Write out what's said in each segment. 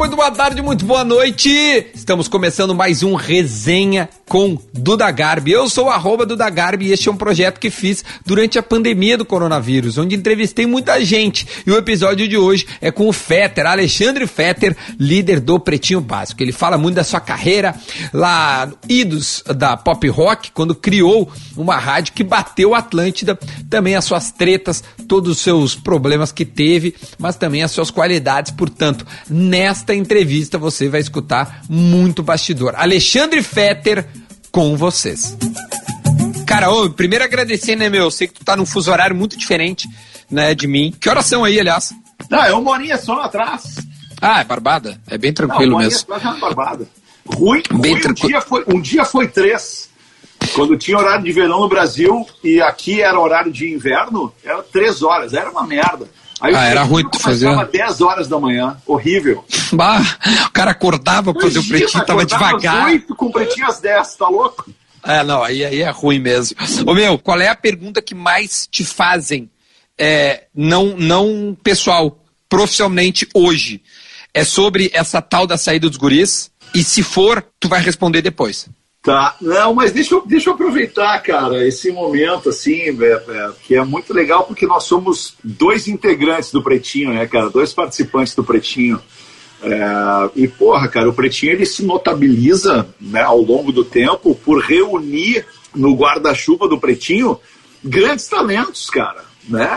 muito boa tarde, muito boa noite. Estamos começando mais um Resenha com Duda Garbi. Eu sou arroba Duda Garbi e este é um projeto que fiz durante a pandemia do coronavírus, onde entrevistei muita gente. E o episódio de hoje é com o Fetter, Alexandre Fetter, líder do Pretinho Básico. Ele fala muito da sua carreira lá, idos da pop rock, quando criou uma rádio que bateu Atlântida, também as suas tretas, todos os seus problemas que teve, mas também as suas qualidades. Portanto, nesta entrevista você vai escutar muito bastidor. Alexandre Fetter com vocês. Cara, ô, primeiro agradecer, né, meu? Eu sei que tu tá num fuso horário muito diferente, né, de mim. Que horas são aí, aliás? Não, é uma horinha só atrás. Ah, é Barbada? É bem tranquilo Não, uma mesmo. atrás é Barbada. Ruim, Bem ruim um, tranquilo. dia foi, um dia foi três. Quando tinha horário de verão no Brasil e aqui era horário de inverno, era três horas. Era uma merda. Aí Ah, era ruim tu fazer. começava 10 horas da manhã. Horrível. Bah, o cara acordava pra fazer o pretinho, tava acordava às devagar. oito com o pretinho às 10, tá louco? É, não, aí, aí é ruim mesmo. Ô meu, qual é a pergunta que mais te fazem, é, não, não pessoal, profissionalmente hoje? É sobre essa tal da saída dos guris? E se for, tu vai responder depois. Tá, não, mas deixa eu, deixa eu aproveitar, cara, esse momento, assim, é, é, que é muito legal, porque nós somos dois integrantes do Pretinho, né, cara, dois participantes do Pretinho. É, e, porra, cara, o Pretinho, ele se notabiliza, né, ao longo do tempo, por reunir no guarda-chuva do Pretinho grandes talentos, cara. Né?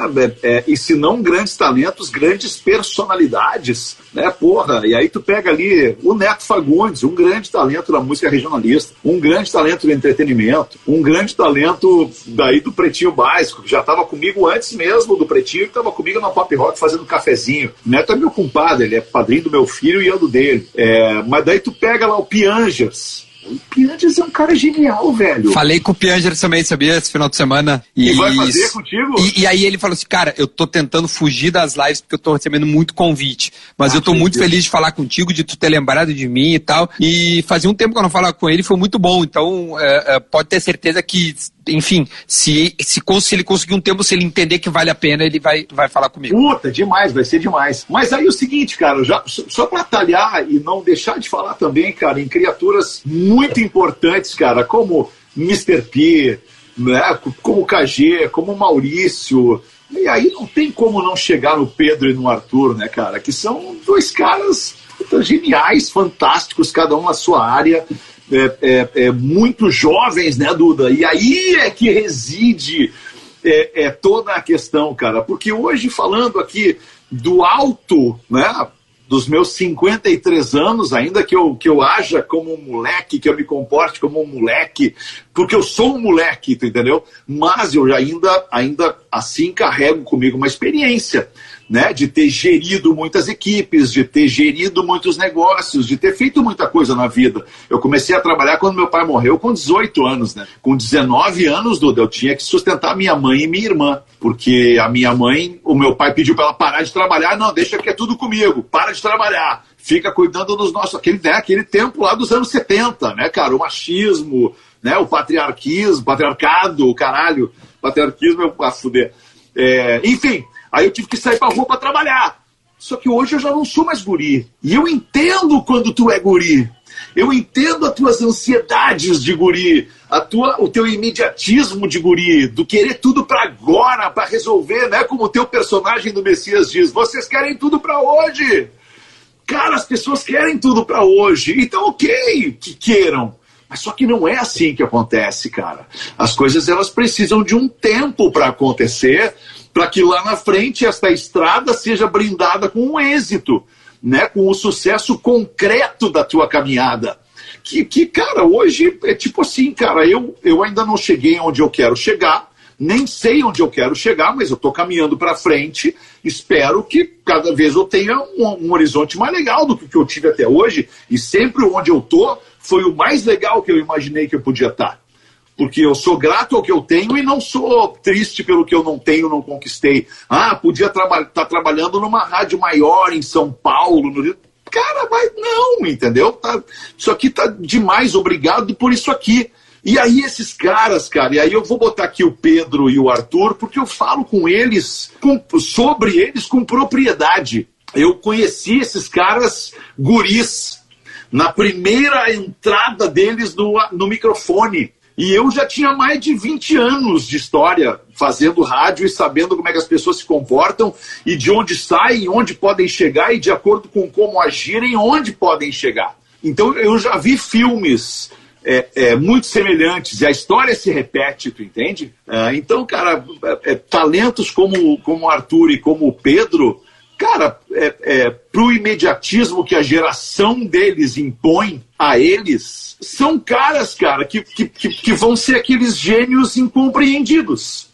É, é, e se não grandes talentos, grandes personalidades, né? Porra, e aí tu pega ali o Neto Fagundes, um grande talento da música regionalista, um grande talento do entretenimento, um grande talento daí do Pretinho Básico, que já estava comigo antes mesmo do Pretinho, que estava comigo na Pop Rock fazendo cafezinho. O Neto é meu compadre, ele é padrinho do meu filho e eu do dele. É, mas daí tu pega lá o Piangers. O Piangers é um cara genial, velho. Falei com o Pianger também, sabia, esse final de semana. E vai fazer contigo? E, e aí ele falou assim, cara, eu tô tentando fugir das lives porque eu tô recebendo muito convite. Mas Ah, eu tô muito Deus. feliz de falar contigo, de tu ter lembrado de mim e tal. E fazia um tempo que eu não falava com ele, foi muito bom. Então, é, é, pode ter certeza que, enfim, se, se, se ele conseguir um tempo, se ele entender que vale a pena, ele vai, vai falar comigo. Puta, demais, vai ser demais. Mas aí o seguinte, cara, já, só- pra talhar e não deixar de falar também, cara, em criaturas muito importantes, cara, como Mr. P, né, como o KG, como o Maurício. E aí não tem como não chegar no Pedro e no Arthur, né, cara, que são dois caras puta, geniais, fantásticos, cada um na sua área. É, é, é, muito jovens, né, Duda? E aí é que reside é, é toda a questão, cara. Porque hoje, falando aqui do alto, né? Dos meus 53 anos, ainda que eu, que eu haja como um moleque, que eu me comporte como um moleque, porque eu sou um moleque, entendeu? Mas eu ainda, ainda assim carrego comigo uma experiência, né? De ter gerido muitas equipes, de ter gerido muitos negócios, de ter feito muita coisa na vida. Eu comecei a trabalhar quando meu pai morreu com 18 anos, né? Com 19 anos, Duda, eu tinha que sustentar minha mãe e minha irmã, porque a minha mãe, o meu pai pediu para ela parar de trabalhar, não, deixa que é tudo comigo, para de trabalhar. Fica cuidando dos nossos, aquele, né, aquele tempo lá dos anos 70, né, cara? O machismo, né, o patriarquismo, patriarcado, o caralho, patriarquismo é a fuder. É, enfim, aí eu tive que sair pra rua pra trabalhar. Só que hoje eu já não sou mais guri. E eu entendo quando tu é guri. Eu entendo as tuas ansiedades de guri, a tua, o teu imediatismo de guri, do querer tudo pra agora, pra resolver, né? Como o teu personagem do Messias diz, vocês querem tudo pra hoje. Cara, as pessoas querem tudo pra hoje. Então, ok, que queiram. Mas só que não é assim que acontece, cara. As coisas elas precisam de um tempo para acontecer, para que lá na frente esta estrada seja brindada com um êxito, né? Com o sucesso concreto da tua caminhada. Que, que cara, hoje é tipo assim, cara, eu, eu ainda não cheguei onde eu quero chegar, nem sei onde eu quero chegar, mas eu estou caminhando para frente. Espero que cada vez eu tenha um, um horizonte mais legal do que eu tive até hoje. E sempre onde eu tô foi o mais legal que eu imaginei que eu podia estar. Porque eu sou grato ao que eu tenho e não sou triste pelo que eu não tenho, não conquistei. Ah, podia estar traba tá trabalhando numa rádio maior em São Paulo, no. Cara, mas não, entendeu? Tá, isso aqui tá demais, obrigado por isso aqui. E aí esses caras, cara, e aí eu vou botar aqui o Pedro e o Arthur, porque eu falo com eles, com, sobre eles com propriedade. eu conheci esses caras guris na primeira entrada deles no, no microfone. E eu já tinha mais de 20 anos de história fazendo rádio e sabendo como é que as pessoas se comportam e de onde saem, onde podem chegar e de acordo com como agirem, onde podem chegar. Então eu já vi filmes é, é, muito semelhantes e a história se repete, tu entende? É, então, cara, é, talentos como, como o Arthur e como o Pedro Cara, é, é, pro imediatismo que a geração deles impõe a eles, são caras, cara, que, que, que, vão ser aqueles gênios incompreendidos.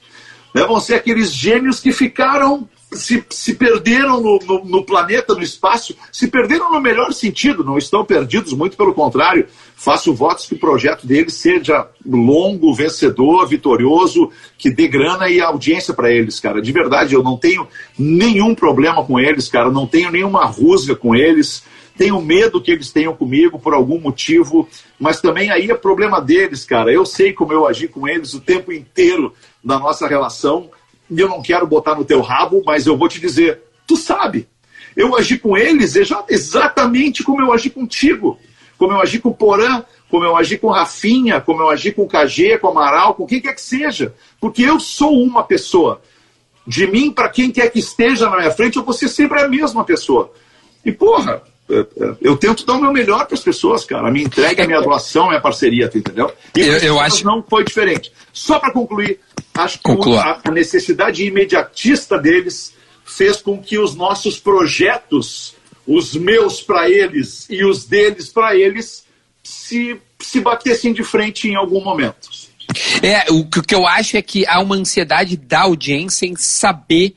Né? Vão ser aqueles gênios que ficaram se, se perderam no, no, no, planeta, no espaço, se perderam no melhor sentido, não estão perdidos, muito pelo contrário. Faço votos que o projeto deles seja longo, vencedor, vitorioso, que dê grana e audiência para eles, cara. De verdade, eu não tenho nenhum problema com eles, cara, não tenho nenhuma rusga com eles. Tenho medo que eles tenham comigo por algum motivo, mas também aí é problema deles, cara. Eu sei como eu agi com eles o tempo inteiro da nossa relação e eu não quero botar no teu rabo, mas eu vou te dizer, tu sabe. Eu agi com eles exatamente como eu agi contigo, como eu agi com Porã, como eu agi com Rafinha, como eu agi com o KG, com Amaral, com quem quer que seja. Porque eu sou uma pessoa. De mim, para quem quer que esteja na minha frente, eu vou ser sempre a mesma pessoa. E, porra, eu tento dar o meu melhor para as pessoas, cara. A minha entrega, a minha doação, a minha parceria, entendeu? E eu, eu acho não foi diferente. Só para concluir, Acho que a, a necessidade imediatista deles fez com que os nossos projetos, os meus para eles e os deles para eles, se, se batessem de frente em algum momento. É, o que eu acho é que há uma ansiedade da audiência em saber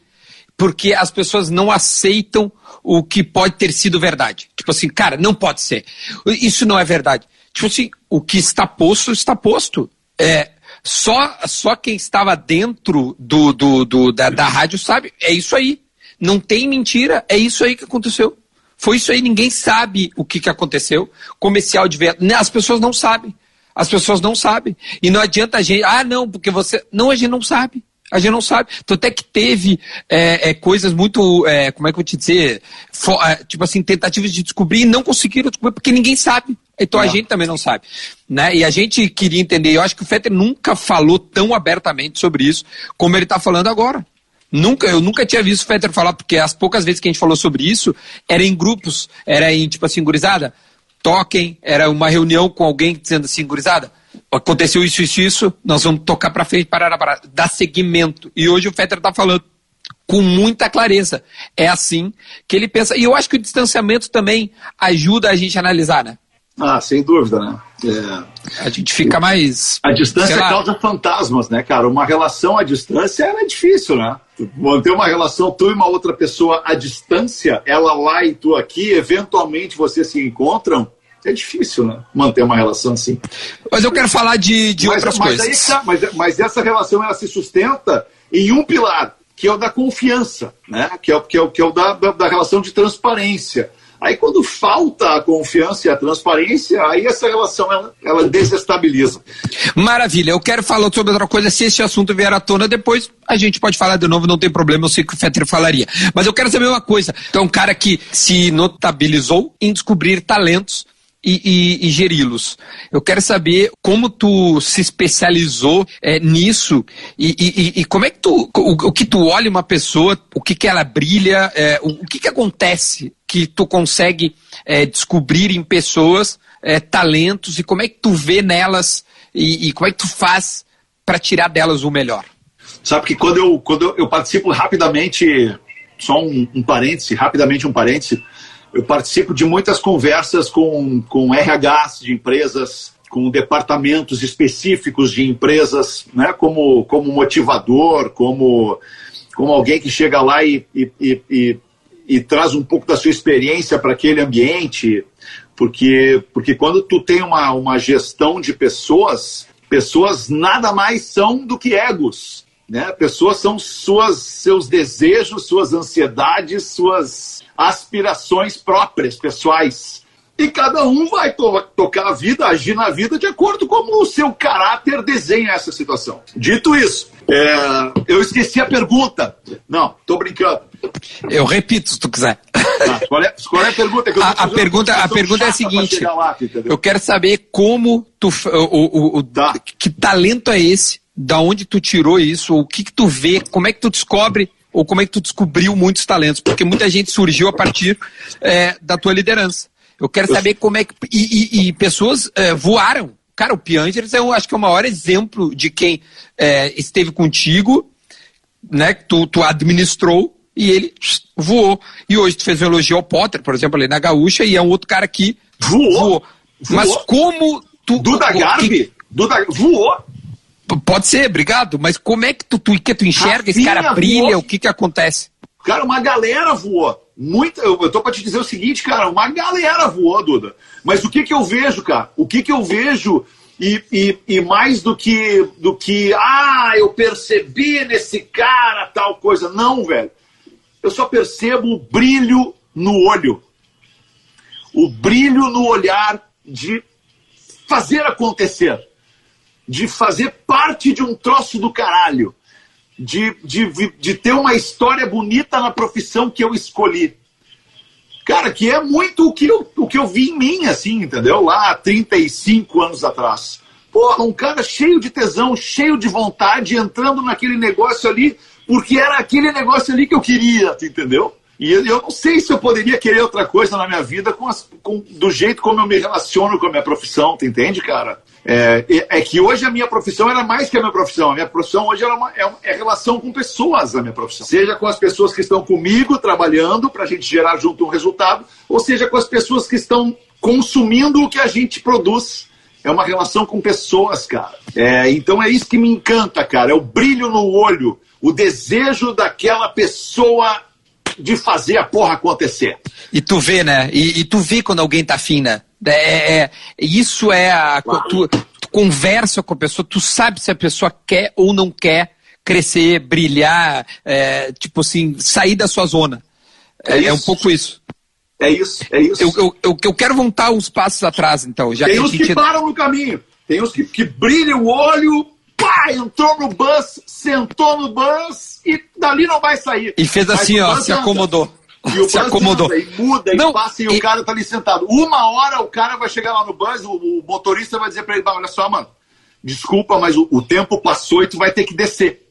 porque as pessoas não aceitam o que pode ter sido verdade. Tipo assim, cara, não pode ser. Isso não é verdade. Tipo assim, o que está posto, está posto. É, só, só quem estava dentro do, do, do da, da rádio sabe. É isso aí. Não tem mentira. É isso aí que aconteceu. Foi isso aí. Ninguém sabe o que, que aconteceu. Comercial de venda. As pessoas não sabem. As pessoas não sabem. E não adianta a gente. Ah, não, porque você. Não, a gente não sabe. A gente não sabe. Então, até que teve é, é, coisas muito, é, como é que eu vou te dizer, For, é, tipo assim, tentativas de descobrir e não conseguiram descobrir porque ninguém sabe. Então a gente também não sabe. Né? E a gente queria entender, eu acho que o Fetter nunca falou tão abertamente sobre isso como ele está falando agora. Nunca, eu nunca tinha visto o Fetter falar, porque as poucas vezes que a gente falou sobre isso, era em grupos, era em, tipo assim, gurizada, toquem, era uma reunião com alguém dizendo assim, gurizada, aconteceu isso, isso, isso, nós vamos tocar para frente, parar, parar, dar seguimento. E hoje o Fetter está falando com muita clareza. É assim que ele pensa. E eu acho que o distanciamento também ajuda a gente a analisar, né? Ah, sem dúvida, né? É... A gente fica mais. A distância causa fantasmas, né, cara? Uma relação à distância é difícil, né? Manter uma relação, tu e uma outra pessoa à distância, ela lá e tu aqui, eventualmente vocês se encontram, é difícil, né? Manter uma relação assim. Mas eu quero falar de, de mas, outras mas coisas. Tá, mas, mas essa relação ela se sustenta em um pilar, que é o da confiança, né? Que é, que é, que é o da, da, da relação de transparência. Aí quando falta a confiança e a transparência, aí essa relação ela, ela desestabiliza. Maravilha, eu quero falar sobre outra coisa, se esse assunto vier à tona depois, a gente pode falar de novo, não tem problema, eu sei que o Fetter falaria. Mas eu quero saber uma coisa, então um cara que se notabilizou em descobrir talentos e, e, e geri-los. Eu quero saber como tu se especializou é, nisso e, e, como é que tu, o, o, que tu olha uma pessoa, o que que ela brilha, é, o, o, que que acontece que tu consegue é, descobrir em pessoas é, talentos e como é que tu vê nelas e, como é que tu faz para tirar delas o melhor? Sabe que quando eu, quando eu, participo rapidamente, só um, um parêntese, rapidamente um parêntese, eu participo de muitas conversas com, com RHs de empresas, com departamentos específicos de empresas, né, como, como motivador, como, como alguém que chega lá e, e, e, e, e traz um pouco da sua experiência para aquele ambiente, porque, porque quando tu tem uma, uma gestão de pessoas, pessoas nada mais são do que egos. Né? Pessoas são suas, seus desejos, suas ansiedades, suas aspirações próprias, pessoais. E cada um vai to tocar a vida, agir na vida de acordo com como o seu caráter desenha essa situação. Dito isso, é, eu esqueci a pergunta. Não, tô brincando. Eu repito, se tu quiser. Tá, qual, é, qual, é, a pergunta? a, a pergunta, a pergunta é a seguinte: lá, eu quero saber como tu. O, o, o tá. Que talento é esse? Da onde tu tirou isso? O que, que tu vê? Como é que tu descobre? Ou como é que tu descobriu muitos talentos? Porque muita gente surgiu a partir é, da tua liderança. Eu quero saber como é que. E, e, e pessoas é, voaram. Cara, o Piangers eu acho que é o maior exemplo de quem é, esteve contigo, né? Que tu, tu administrou e ele voou. E hoje tu fez um elogio ao Potter, por exemplo, ali na Gaúcha, e é um outro cara que voou. voou. Mas como tu. Duda Garbi? Que... Duda... Voou. Pode ser, obrigado. Mas como é que tu, tu, que tu enxerga? Rafinha esse cara brilha? Voou. O que que acontece? Cara, uma galera voou. Muita, eu, eu tô pra te dizer o seguinte, cara, uma galera voou, Duda. Mas o que que eu vejo, cara? O que que eu vejo e, e, e, mais do que, do que, ah, eu percebi nesse cara tal coisa. Não, velho. Eu só percebo o brilho no olho. O brilho no olhar de fazer acontecer. De fazer parte de um troço do caralho de, de, de ter uma história bonita na profissão que eu escolhi. Cara, que é muito o que, eu, o que eu vi em mim, assim, entendeu? Lá 35 anos atrás. Porra, um cara cheio de tesão, cheio de vontade, entrando naquele negócio ali, porque era aquele negócio ali que eu queria, entendeu? E eu, eu não sei se eu poderia querer outra coisa na minha vida com, as, com do jeito como eu me relaciono com a minha profissão, tu entende, cara? É, é, que hoje a minha profissão era mais que a minha profissão. A minha profissão hoje é, uma, é, é relação com pessoas, a minha profissão. Seja com as pessoas que estão comigo trabalhando para a gente gerar junto um resultado, ou seja com as pessoas que estão consumindo o que a gente produz. É uma relação com pessoas, cara. É, então é isso que me encanta, cara. É o brilho no olho, o desejo daquela pessoa de fazer a porra acontecer. E tu vê, né? E, e tu vê quando alguém tá fina. Né? É, é, é, isso é a. Tu, tu, conversa com a pessoa, tu sabe se a pessoa quer ou não quer crescer, brilhar, é, tipo assim, sair da sua zona. É, é, um pouco isso. É isso, é isso. Eu, eu, eu, eu, quero voltar uns passos atrás, então. Já Tem que uns gente... que param no caminho. Tem uns que, que brilham o olho, pá, entrou no bus, sentou no bus e dali não vai sair. E fez assim, ó, se acomodou. E o se acomodou. Anda, e muda, não, e passa, e, e, o cara tá ali sentado. Uma hora o cara vai chegar lá no bus, o, o motorista vai dizer pra ele, olha só, mano, desculpa, mas o, o tempo passou e tu vai ter que descer.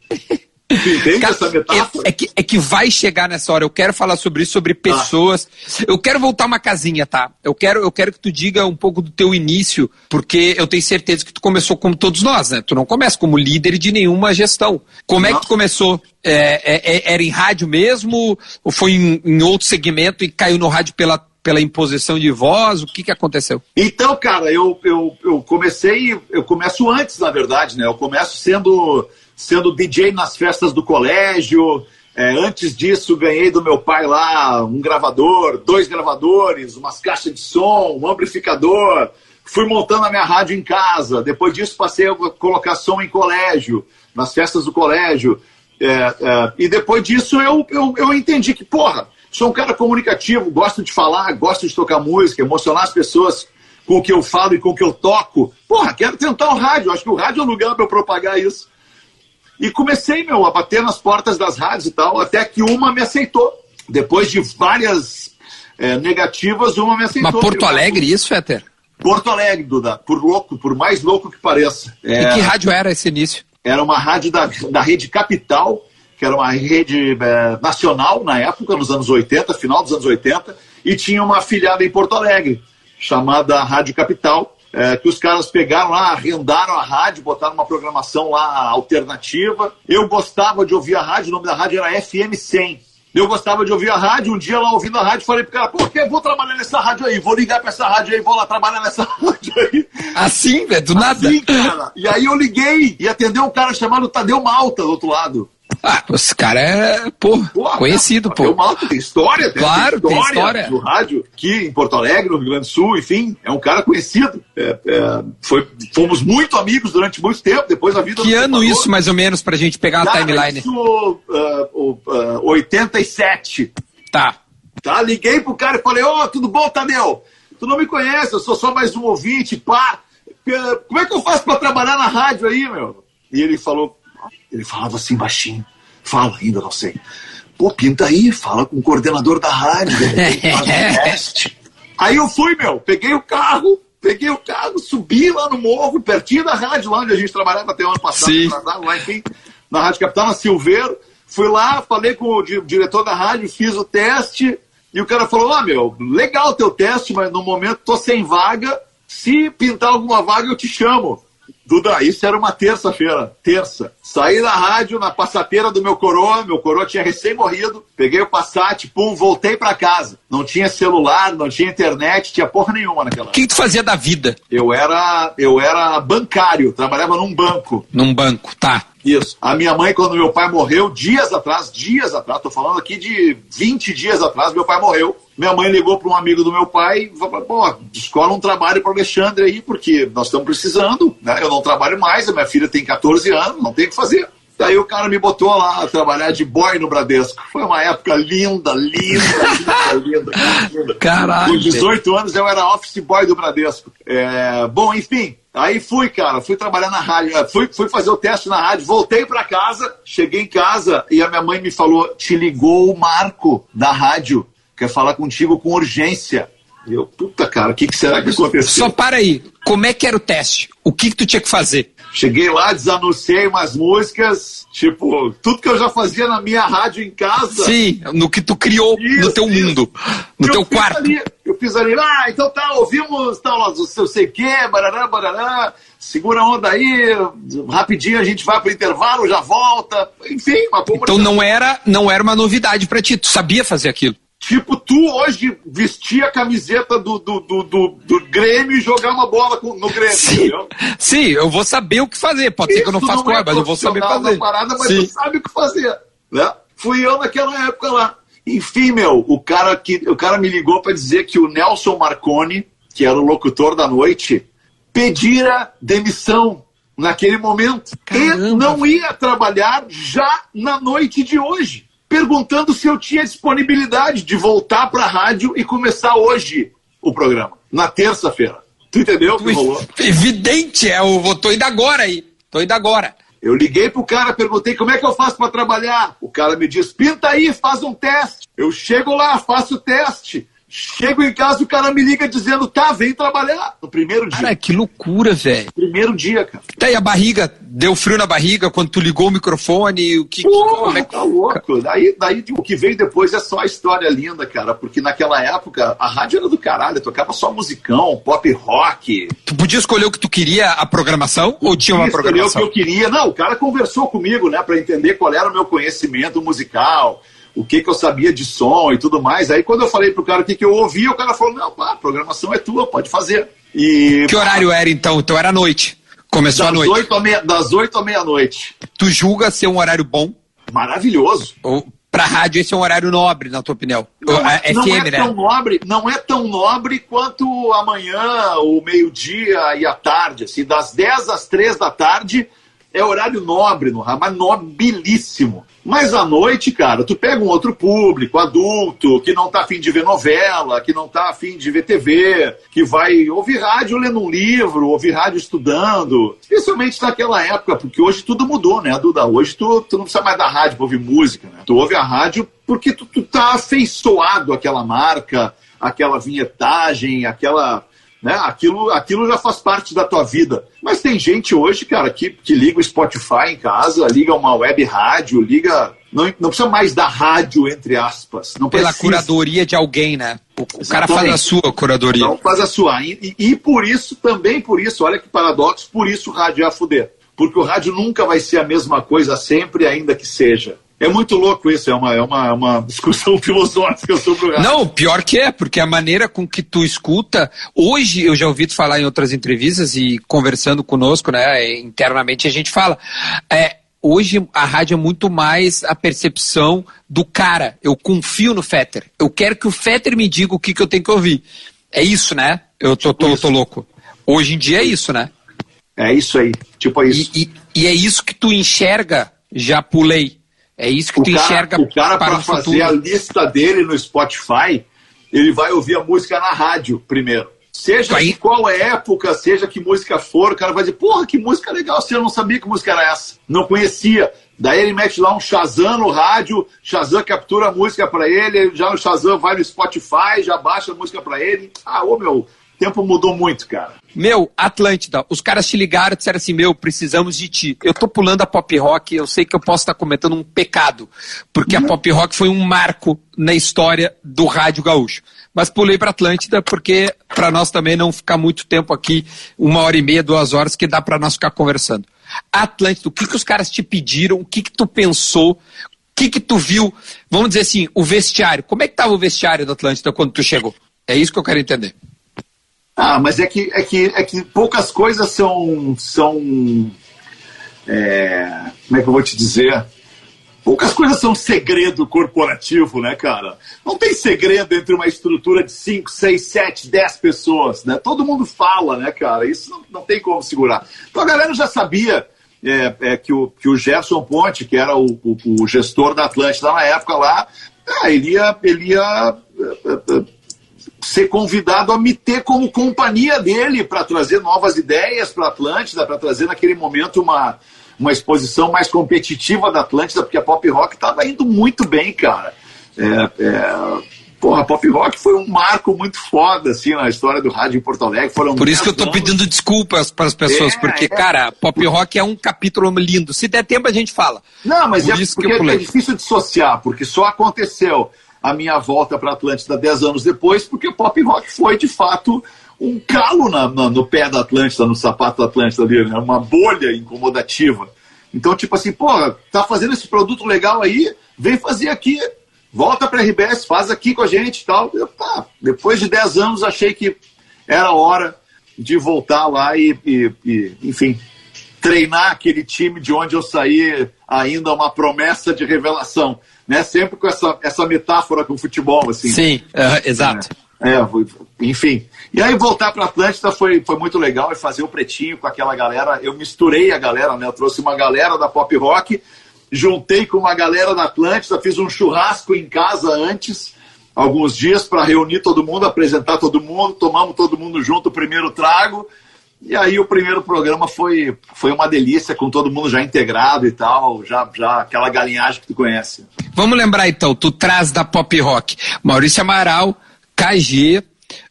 Entende Cara, essa metáfora? É, é, que, é que vai chegar nessa hora. Eu quero falar sobre isso, sobre pessoas. Ah. Eu quero voltar uma casinha, tá? Eu quero, eu quero que tu diga um pouco do teu início, porque eu tenho certeza que tu começou como todos nós, né? Tu não começa como líder de nenhuma gestão. Como não. é que tu começou? É, é, é, era em rádio mesmo? Ou foi em, em outro segmento e caiu no rádio pela pela imposição de voz? O que, que aconteceu? Então, cara, eu, eu, eu comecei, eu começo antes, na verdade, né? Eu começo sendo sendo DJ nas festas do colégio. É, antes disso, ganhei do meu pai lá um gravador, dois gravadores, umas caixas de som, um amplificador. Fui montando a minha rádio em casa. Depois disso, passei a colocar som em colégio, nas festas do colégio. É, é, e depois disso, eu, eu, eu entendi que, porra, sou um cara comunicativo, gosto de falar, gosto de tocar música, emocionar as pessoas com o que eu falo e com o que eu toco. Porra, quero tentar o rádio. Acho que o rádio é o lugar para eu propagar isso. E comecei, meu, a bater nas portas das rádios e tal, até que uma me aceitou. Depois de várias é, negativas, uma me aceitou. Mas Porto Alegre, isso, Fetter? Porto Alegre, Duda. Por louco, por mais louco que pareça. É, e que rádio era esse início? Era uma rádio da, da rede Capital, que era uma rede é, nacional na época, nos anos 80, final dos anos 80, e tinha uma afiliada em Porto Alegre, chamada Rádio Capital, é, que os caras pegaram lá, arrendaram a rádio, botaram uma programação lá alternativa. Eu gostava de ouvir a rádio, o nome da rádio era FM 100. Eu gostava de ouvir a rádio, um dia lá ouvindo a rádio, falei pro cara, pô, eu vou trabalhar nessa rádio aí, vou ligar pra essa rádio aí, vou lá trabalhar nessa rádio aí. Assim, velho, do nada. Assim, cara. E aí eu liguei e atendeu um cara chamado Tadeu Malta do outro lado. Ah, esse cara é, pô, conhecido, pô. Tem, história, tem claro, história, tem história do rádio aqui em Porto Alegre, no Rio Grande do Sul, enfim, é um cara conhecido. É, é, foi, fomos muito amigos durante muito tempo, depois a vida... Que ano isso, mais ou menos, pra gente pegar cara, a timeline? Isso, uh, uh, uh, 87. Tá. Tá, liguei pro cara e falei, ô, oh, tudo bom, Tadeu? tu não me conhece, eu sou só mais um ouvinte, pá. Como é que eu faço para trabalhar na rádio aí, meu? E ele falou, ele falava assim baixinho, fala ainda, não sei. Pô, pinta aí, fala com o coordenador da rádio, faz teste. Aí eu fui, meu, peguei o carro, peguei o carro, subi lá no morro, pertinho da rádio, lá onde a gente trabalhava até o ano passado, lá, enfim, na Rádio Capital, na Silveiro. Fui lá, falei com o diretor da rádio, fiz o teste, e o cara falou: Ah, meu, legal o teu teste, mas no momento tô sem vaga. Se pintar alguma vaga, eu te chamo. Duda, isso era uma terça-feira, terça. Saí da rádio na passateira do meu coroa, meu coroa tinha recém morrido, peguei o Passat, pum, voltei para casa. Não tinha celular, não tinha internet, tinha porra nenhuma naquela. O que, que tu fazia da vida? Eu era, eu era bancário, trabalhava num banco. Num banco, tá. Isso. A minha mãe, quando meu pai morreu, dias atrás, dias atrás, tô falando aqui de 20 dias atrás, meu pai morreu. Minha mãe ligou para um amigo do meu pai e falou: pô, escola um trabalho para o Alexandre aí, porque nós estamos precisando, né? Eu não trabalho mais, a minha filha tem 14 anos, não tem o que fazer. Daí o cara me botou lá a trabalhar de boy no Bradesco. Foi uma época linda, linda, linda, linda. Caralho. Com 18 anos eu era office boy do Bradesco. É, bom, enfim, Aí fui, cara, fui trabalhar na rádio, é, fui, fui fazer o teste na rádio, voltei para casa, cheguei em casa e a minha mãe me falou: te ligou o Marco da rádio, quer falar contigo com urgência. E eu, puta, cara, o que, que, será que aconteceu? Só para aí, como é que era o teste? O que, que tu tinha que fazer? Cheguei lá, desanunciei umas músicas, tipo, tudo que eu já fazia na minha rádio em casa. Sim, no que tu criou isso, no teu isso. mundo, no eu teu quarto. Ali, eu fiz ali, ah, então tá, ouvimos, tá, o seu sei quê, barará, barará, segura a onda aí, rapidinho a gente vai pro intervalo, já volta, enfim, uma Então não era, não era uma novidade para ti, tu sabia fazer aquilo. Tipo, tu hoje vestir a camiseta do, do, do, do, do Grêmio e jogar uma bola no Grêmio, Sim. entendeu? Sim, eu vou saber o que fazer. Pode Isso ser que eu não faça com é mas eu vou saber fazer. Parada, mas Sim. tu sabe o que fazer. Né? Fui eu naquela época lá. Enfim, meu, o cara, que, o cara me ligou para dizer que o Nelson Marconi, que era o locutor da noite, pedira demissão naquele momento. Caramba. E não ia trabalhar já na noite de hoje perguntando se eu tinha disponibilidade de voltar para a rádio e começar hoje o programa, na terça-feira. Tu entendeu o que rolou? Evidente, é, eu tô indo agora aí. Tô indo agora. Eu liguei pro cara, perguntei como é que eu faço para trabalhar. O cara me diz: pinta aí, faz um teste. Eu chego lá, faço o teste. Chego em casa, o cara me liga dizendo, tá, vem trabalhar. No primeiro dia. Cara, que loucura, velho. Primeiro dia, cara. Tá, e a barriga, deu frio na barriga quando tu ligou o microfone? O que, Porra, é que... tá louco. Daí, daí o que veio depois é só a história linda, cara. Porque naquela época, a rádio era do caralho, tocava só musicão, pop rock. Tu podia escolher o que tu queria, a programação? ou tinha uma programação? o que eu queria. Não, o cara conversou comigo, né, pra entender qual era o meu conhecimento musical o que, que eu sabia de som e tudo mais. Aí quando eu falei pro cara o que, que eu ouvia, o cara falou, não, pá, a programação é tua, pode fazer. E, que horário era então? Então era noite. Começou à noite. 8 meia, das 8 à meia-noite. Tu julga ser um horário bom? Maravilhoso. Ou, pra rádio esse é um horário nobre, na tua opinião? Não, é, não FM, é né? tão nobre, não é tão nobre quanto amanhã, o meio-dia e a tarde. Assim, das 10 às 3 da tarde é horário nobre no rádio, mas nobilíssimo. Mas à noite, cara, tu pega um outro público, adulto, que não tá afim de ver novela, que não tá afim de ver TV, que vai ouvir rádio lendo um livro, ouvir rádio estudando. Especialmente naquela época, porque hoje tudo mudou, né, Duda? Hoje tu, tu não precisa mais da rádio pra ouvir música, né? Tu ouve a rádio porque tu, tu tá afeiçoado àquela marca, aquela vinhetagem, aquela né? Aquilo, aquilo já faz parte da tua vida. Mas tem gente hoje, cara, que, que liga o Spotify em casa, liga uma web rádio, liga. Não, não precisa mais da rádio, entre aspas. Não Pela precisa. curadoria de alguém, né? O, o cara faz a sua curadoria. Não faz a sua. E, e, e, por isso, também por isso, olha que paradoxo, por isso o rádio é a fuder. Porque o rádio nunca vai ser a mesma coisa sempre, ainda que seja. É muito louco isso, é uma, é uma, uma discussão filosófica sobre o rádio. Não, pior que é, porque a maneira com que tu escuta, hoje eu já ouvi tu falar em outras entrevistas e conversando conosco, né, internamente a gente fala, é, hoje a rádio é muito mais a percepção do cara. Eu confio no Fetter. Eu quero que o Fetter me diga o que, que eu tenho que ouvir. É isso, né? Eu tô, tô, tô louco. Hoje em dia é isso, né? É isso aí. Tipo é isso. E, e, e é isso que tu enxerga, já pulei é isso que o tu cara, enxerga o cara para fazer a lista dele no Spotify, ele vai ouvir a música na rádio primeiro. Seja Aí- qual época, seja que música for, o cara vai dizer, porra, que música legal, você não sabia que música era essa. Não conhecia. Daí ele mete lá um Shazam no rádio, Shazam captura a música pra ele, já o Shazam vai no Spotify, já baixa a música pra ele. Ah, ô meu, tempo mudou muito, cara. Meu, Atlântida, os caras te ligaram e disseram assim: Meu, precisamos de ti. Eu tô pulando a pop rock, eu sei que eu posso estar cometendo um pecado, porque a pop rock foi um marco na história do rádio gaúcho. Mas pulei pra Atlântida porque pra nós também não ficar muito tempo aqui, uma hora e meia, duas horas, que dá pra nós ficar conversando. Atlântida, o que, que os caras te pediram, o que, que tu pensou, o que, que tu viu, vamos dizer assim, o vestiário. Como é que tava o vestiário da Atlântida quando tu chegou? É isso que eu quero entender. Ah, mas é que, é que, é que poucas coisas são. são é, como é que eu vou te dizer? Poucas coisas são segredo corporativo, né, cara? Não tem segredo entre uma estrutura de 5, 6, 7, 10 pessoas, né? Todo mundo fala, né, cara? Isso não, não tem como segurar. Então a galera já sabia é, é, que, o, que o Gerson Ponte, que era o, o, o gestor da Atlântida na época lá, ah, ele ia, ele ia é, é, ser convidado a me ter como companhia dele para trazer novas ideias para a Atlântida, para trazer naquele momento uma, uma exposição mais competitiva da Atlântida, porque a pop rock estava indo muito bem, cara. É, é, porra, a pop rock foi um marco muito foda assim na história do rádio em Porto Alegre. Foram Por isso que eu 10 tô anos. pedindo desculpas para as pessoas, É, porque, é. cara, pop rock é um capítulo lindo. Se der tempo, a gente fala. Não, mas Por é isso que é difícil dissociar, porque só aconteceu a minha volta para Atlântida 10 anos depois, porque o pop rock foi de fato um calo na- na- no pé da Atlântida, no sapato da Atlântida ali, né? uma bolha incomodativa. Então, tipo assim, pô, tá fazendo esse produto legal aí, vem fazer aqui, volta para RBS, faz aqui com a gente e tal. Eu, tá, depois de 10 anos achei que era hora de voltar lá e, e- e, enfim, treinar aquele time de onde eu saí ainda uma promessa de revelação, né? Sempre com essa, essa metáfora com o futebol, assim. Sim, ah, exato. É, foi- enfim. E aí voltar para Atlântida foi, foi muito legal e fazer o pretinho com aquela galera. Eu misturei a galera, né? Eu trouxe uma galera da pop rock, juntei com uma galera da Atlântida, fiz um churrasco em casa antes, alguns dias, para reunir todo mundo, apresentar todo mundo, tomamos todo mundo junto o primeiro trago. E aí o primeiro programa foi, foi uma delícia, com todo mundo já integrado e tal, já, já aquela galinhagem que tu conhece. Vamos lembrar então, tu traz da pop rock Maurício Amaral, KG,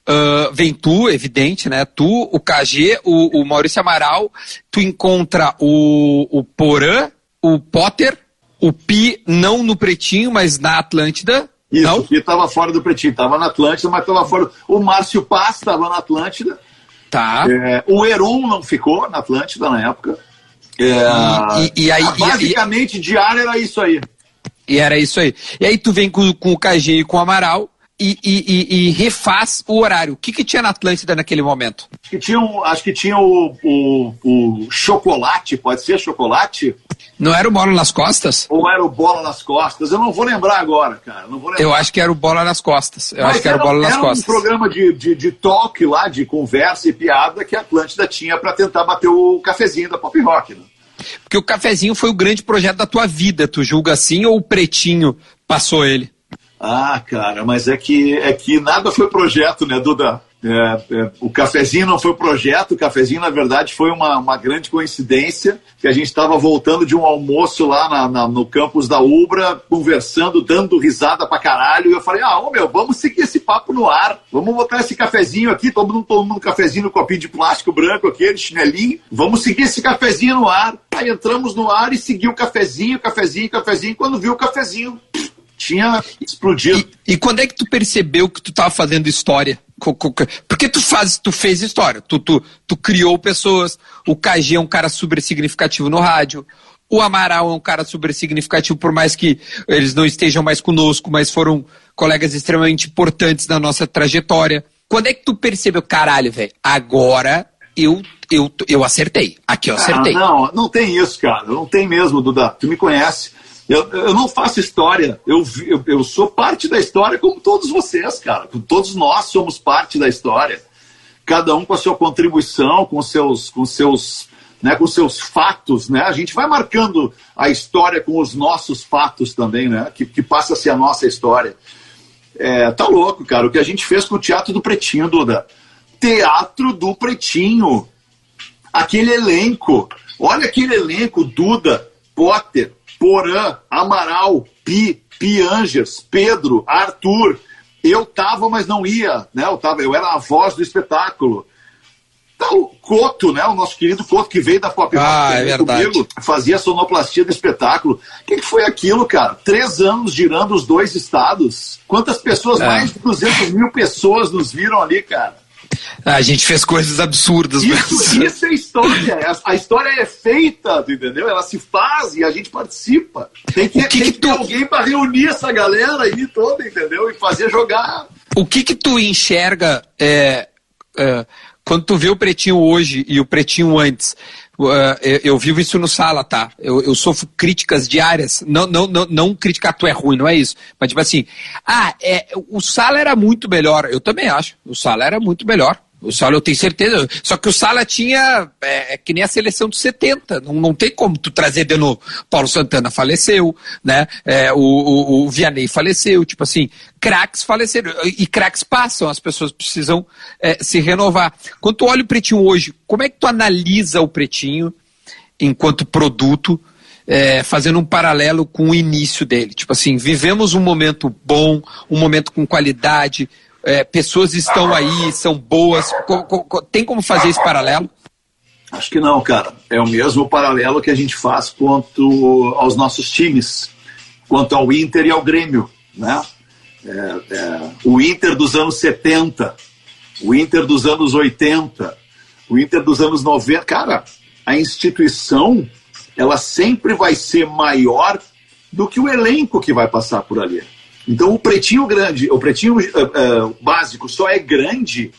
ah, vem tu, evidente, né? Tu, o KG, o, o Maurício Amaral, tu encontra o, o Porã, o Potter, o Pi, não no Pretinho, mas na Atlântida. Isso, Não? e estava fora do Pretinho, estava na Atlântida, mas estava fora. O Márcio Paz estava na Atlântida. Tá. É, o Heron não ficou na Atlântida na época. É, E- e- e aí- ah, basicamente, diário era isso aí. E era isso aí. E aí tu vem com, com o KG e com o Amaral e, e- e- refaz o horário. O que, que tinha na Atlântida naquele momento? Acho que tinha, um- acho que tinha o, o, o chocolate, pode ser chocolate? Não era o Bola nas Costas? Ou era o bola nas costas? Eu não vou lembrar agora, cara. Não vou lembrar. Eu acho que era o Bola nas Costas. Eu Mas acho que era o era, Bola nas era Costas. um programa de, de, de talk lá, de conversa e piada que a Atlântida tinha para tentar bater o cafezinho da pop rock. Né? Porque o cafezinho foi o grande projeto da tua vida. Tu julga assim ou o pretinho passou ele? Ah, cara, mas é que, é que nada foi projeto, né, Duda? É, é, o cafezinho não foi projeto, o cafezinho, na verdade, foi uma, uma grande coincidência que a gente estava voltando de um almoço lá na- na- no campus da Ubra, conversando, dando risada pra caralho, e eu falei, ah, ô meu, vamos seguir esse papo no ar, vamos botar esse cafezinho aqui, todo mundo tomando um cafezinho no copinho de plástico branco aquele, chinelinho, vamos seguir esse cafezinho no ar. Aí entramos no ar e seguiu o cafezinho, cafezinho, cafezinho, quando viu o cafezinho, tinha explodido. E, e quando é que tu percebeu que tu tava fazendo história? Porque tu faz, tu fez história, tu, tu, tu criou pessoas. O KG é um cara super significativo no rádio. O Amaral é um cara super significativo, por mais que eles não estejam mais conosco, mas foram colegas extremamente importantes na nossa trajetória. Quando é que tu percebeu, caralho, velho, agora eu, eu, eu acertei. Aqui eu acertei. Ah, não, não tem isso, cara. Não tem mesmo, Duda. Tu me conhece. Eu, eu não faço história. Eu, eu, eu sou parte da história como todos vocês, cara. Todos nós somos parte da história. Cada um com a sua contribuição, com seus, com seus, né, com seus fatos, né? A gente vai marcando a história com os nossos fatos também, né? Que, que passa a ser a nossa história. É, tá louco, cara. O que a gente fez com o Teatro do Pretinho, Duda. Teatro do Pretinho. Aquele elenco. Olha aquele elenco, Duda, Potter, Porã, Amaral, Pi, Piangers, Pedro, Arthur. Eu tava, mas não ia, né? Eu, tava, eu era a voz do espetáculo. Tá, o Coto, né? O nosso querido Coto, que veio da Pop Rock ah, é comigo, fazia sonoplastia do espetáculo. O que, que, foi aquilo, cara? Três anos girando os dois estados. Quantas pessoas, é. mais de 200 mil pessoas nos viram ali, cara? A gente fez coisas absurdas. Isso, isso é história. A história é feita, entendeu? Ela se faz e a gente participa. Tem que, que, tem que, que ter tu... alguém para reunir essa galera aí toda, entendeu? E fazer jogar. O que que tu enxerga é, é, quando tu vê o Pretinho hoje e o Pretinho antes? Eu, eu, vivo isso no sala, tá? Eu, eu sofro críticas diárias. Não, não, não, não criticar tu é ruim, não é isso. Mas tipo assim, ah, é, o sala era muito melhor. Eu também acho. O sala era muito melhor. O Sala eu tenho certeza. Só que o Sala tinha. É, é, que nem a seleção dos 70. Não, não tem como tu trazer de novo. Paulo Santana faleceu, né? É, o, o, o, Vianney faleceu. Tipo assim, craques faleceram. E craques passam, as pessoas precisam é, se renovar. Quando tu olha o Pretinho hoje, como é que tu analisa o Pretinho enquanto produto? É, fazendo um paralelo com o início dele. Tipo assim, vivemos um momento bom, um momento com qualidade, é, pessoas estão aí, são boas. Tem como fazer esse paralelo? Acho que não, cara. É o mesmo paralelo que a gente faz quanto aos nossos times, quanto ao Inter e ao Grêmio, né? É, é, o Inter dos anos 70, o Inter dos anos 80, o Inter dos anos 90. Cara, a instituição, ela sempre vai ser maior do que o elenco que vai passar por ali. Então o pretinho grande, o pretinho uh, uh, básico só é grande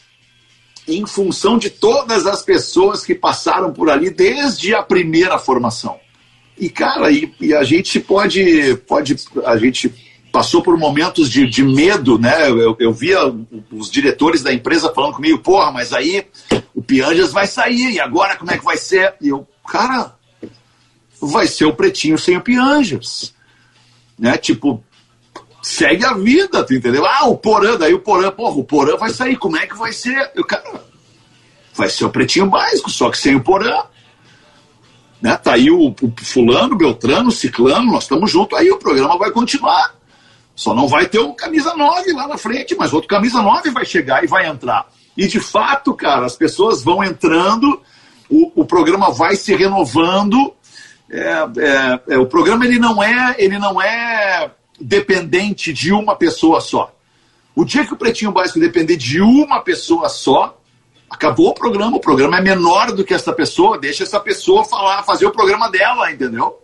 em função de todas as pessoas que passaram por ali desde a primeira formação. E cara, e, e a gente pode, pode, a gente passou por momentos de, de medo, né? Eu, eu, via os diretores da empresa falando comigo, porra, mas aí o Pianjas vai sair, e agora como é que vai ser? E eu, cara, vai ser o pretinho sem o Pianjas. Né? Tipo, segue a vida, tu entendeu? Ah, o Porã, daí o Porã, porra, o Porã vai sair, como é que vai ser? Eu, cara, vai ser o pretinho básico, só que sem o Porã. Né? Tá aí o, o fulano, Beltrano, Ciclano, nós estamos juntos, aí o programa vai continuar. Só não vai ter o camisa 9 lá na frente, mas outro camisa 9 vai chegar e vai entrar. E de fato, cara, as pessoas vão entrando, o, o programa vai se renovando. É, é, é, o programa ele não é, ele não é dependente de uma pessoa só. O dia que o Pretinho Básico depender de uma pessoa só, acabou o programa. O programa é menor do que essa pessoa, deixa essa pessoa falar, fazer o programa dela, entendeu?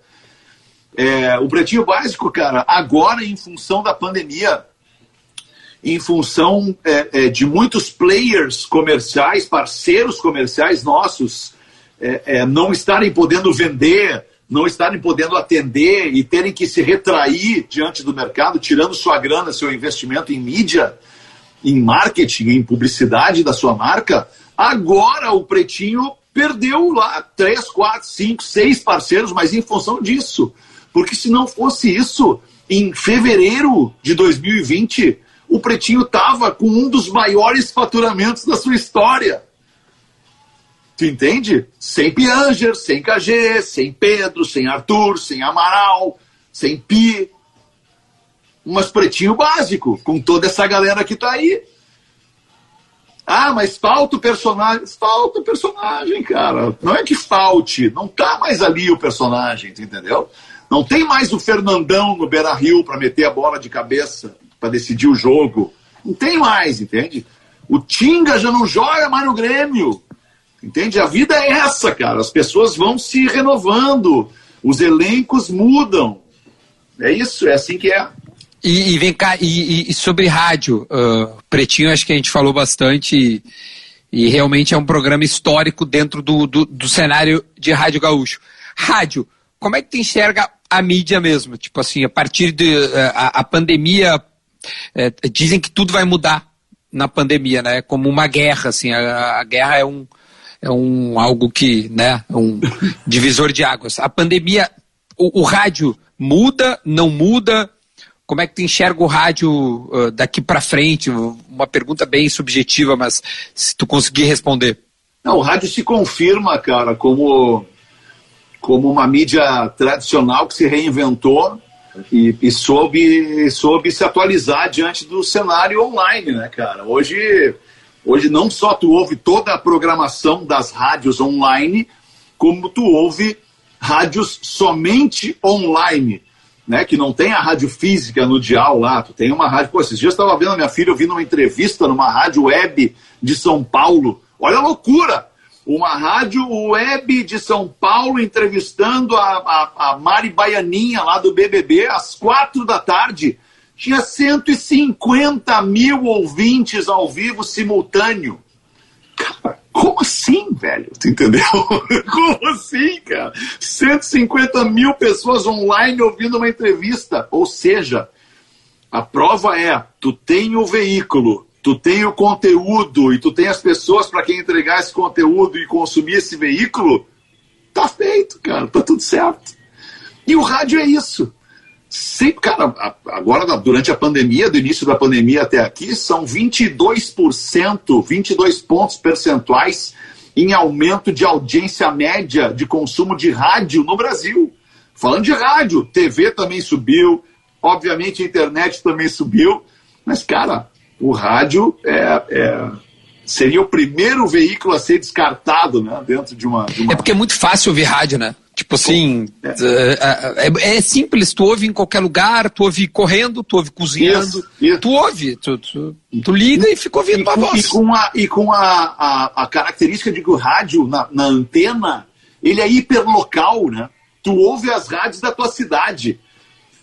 É, o Pretinho Básico, cara, agora em função da pandemia, em função é, é, de muitos players comerciais, parceiros comerciais nossos, é, é, não estarem podendo vender não estarem podendo atender e terem que se retrair diante do mercado, tirando sua grana, seu investimento em mídia, em marketing, em publicidade da sua marca, agora o Pretinho perdeu lá três, quatro, cinco, seis parceiros, mas em função disso. Porque se não fosse isso, em fevereiro de 2020, o Pretinho estava com um dos maiores faturamentos da sua história. Tu entende? Sem Pianger, sem KG, sem Pedro, sem Arthur, sem Amaral, sem Pi. Mas pretinho básico, com toda essa galera que tá aí. Ah, mas falta o personagem. Falta o personagem, cara. Não é que falte, não tá mais ali o personagem, entendeu? Não tem mais o Fernandão no Beira Rio para meter a bola de cabeça, para decidir o jogo. Não tem mais, entende? O Tinga já não joga mais no Grêmio. Entende? A vida é essa, cara. As pessoas vão se renovando, os elencos mudam. É isso, é assim que é. E, e vem cá, e, e sobre rádio, uh, Pretinho, acho que a gente falou bastante e, e realmente é um programa histórico dentro do, do, do, cenário de Rádio Gaúcho. Rádio, como é que tu enxerga a mídia mesmo? Tipo assim, a partir de uh, a, a, pandemia, uh, dizem que tudo vai mudar na pandemia, né? Como uma guerra, assim, a, a guerra é um, é um algo que, né, um divisor de águas. A pandemia, o, o rádio muda, não muda? Como é que tu enxerga o rádio uh, daqui para frente? Uma pergunta bem subjetiva, mas se tu conseguir responder. Não, o rádio se confirma, cara, como, como uma mídia tradicional que se reinventou e, e soube, soube se atualizar diante do cenário online, né, cara? Hoje, hoje não só tu ouve toda a programação das rádios online, como tu ouve rádios somente online, né? Que não tem a rádio física no dial lá, tu tem uma rádio. Pô, esses dias eu estava vendo a minha filha ouvindo uma entrevista numa rádio web de São Paulo. Olha a loucura! Uma rádio web de São Paulo entrevistando a, a, a Mari Baianinha lá do BBB às quatro da tarde. Tinha 150 mil ouvintes ao vivo simultâneo. Cara, como assim, velho? Tu entendeu? Como assim, cara? 150 mil pessoas online ouvindo uma entrevista. Ou seja, a prova é: tu tem o veículo, tu tem o conteúdo e tu tem as pessoas para quem entregar esse conteúdo e consumir esse veículo, tá feito, cara, tá tudo certo. E o rádio é isso. Sempre, cara, agora durante a pandemia, do início da pandemia até aqui, são 22%, 22 pontos percentuais em aumento de audiência média de consumo de rádio no Brasil. Falando de rádio, TV também subiu, obviamente a internet também subiu, mas, cara, o rádio é, é, seria o primeiro veículo a ser descartado né, dentro de uma, de uma... É porque é muito fácil ouvir rádio, né? Tipo assim, é. É, é. é. simples, tu ouve em qualquer lugar, tu ouve correndo, tu ouve cozinhando, isso, isso. tu ouve, tu, tu, tu, liga e fica ouvindo uma voz. E com, a, e com a, a, a característica de que o rádio na, na antena, ele é hiperlocal, né? Tu ouve as rádios da tua cidade.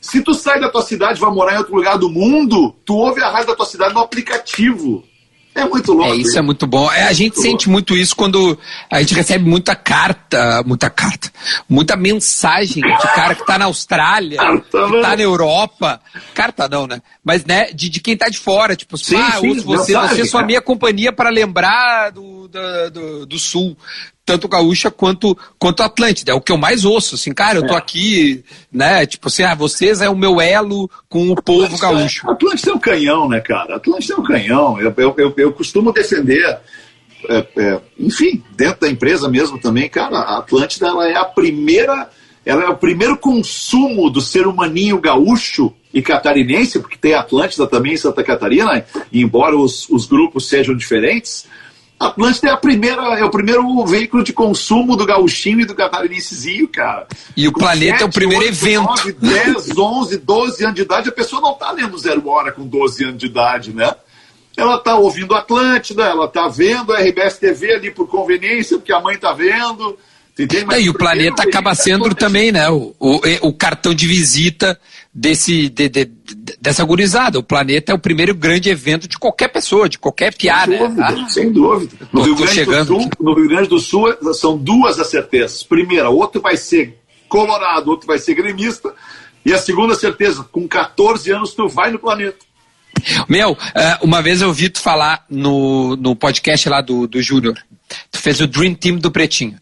Se tu sai da tua cidade e vai morar em outro lugar do mundo, tu ouve a rádio da tua cidade no aplicativo. É muito louco. É, isso é muito bom. É, a gente muito sente louco. muito isso quando a gente recebe muita carta, muita carta, muita mensagem de cara que tá na Austrália, que tá na Europa. Carta não, né? Mas, né, de, de quem tá de fora, tipo, sim, ah, sim, uso você, mensagem, você é só minha companhia para lembrar do, do, do, do Sul tanto gaúcha quanto quanto Atlântida. É o que eu mais ouço, assim, cara, eu tô é. aqui, né, tipo assim, ah, vocês é o meu elo com o povo Atlântida, gaúcho. Atlântida é um canhão, né, cara? Atlântida é um canhão. Eu, eu, eu, eu costumo defender, é, é, enfim, dentro da empresa mesmo também, cara, a Atlântida ela é a primeira, ela é o primeiro consumo do ser humaninho gaúcho e catarinense, porque tem Atlântida também em Santa Catarina, embora os, os grupos sejam diferentes, Atlântida é, a primeira, é o primeiro veículo de consumo do gauchinho e do catarinensezinho, cara. E o com planeta 7, é o primeiro 8, evento. 9, 10, 11, 12 anos de idade, a pessoa não está lendo Zero Hora com 12 anos de idade, né? Ela está ouvindo Atlântida, ela está vendo a RBS TV ali por conveniência, porque a mãe está vendo. É, e o planeta acaba sendo também, né? O, o, o, cartão de visita desse, de, de, dessa gurizada. O planeta é o primeiro grande evento de qualquer pessoa, de qualquer piada. Sem dúvida. Ah, sem dúvida. No, Rio Grande do Sul, no Rio Grande do Sul são duas as certezas. Primeira, outro vai ser colorado, outro vai ser gremista. E a segunda certeza, com 14 anos tu vai no planeta. Meu, eh, uma vez eu ouvi tu falar no, no podcast lá do, do Júnior. Tu fez o Dream Team do Pretinho.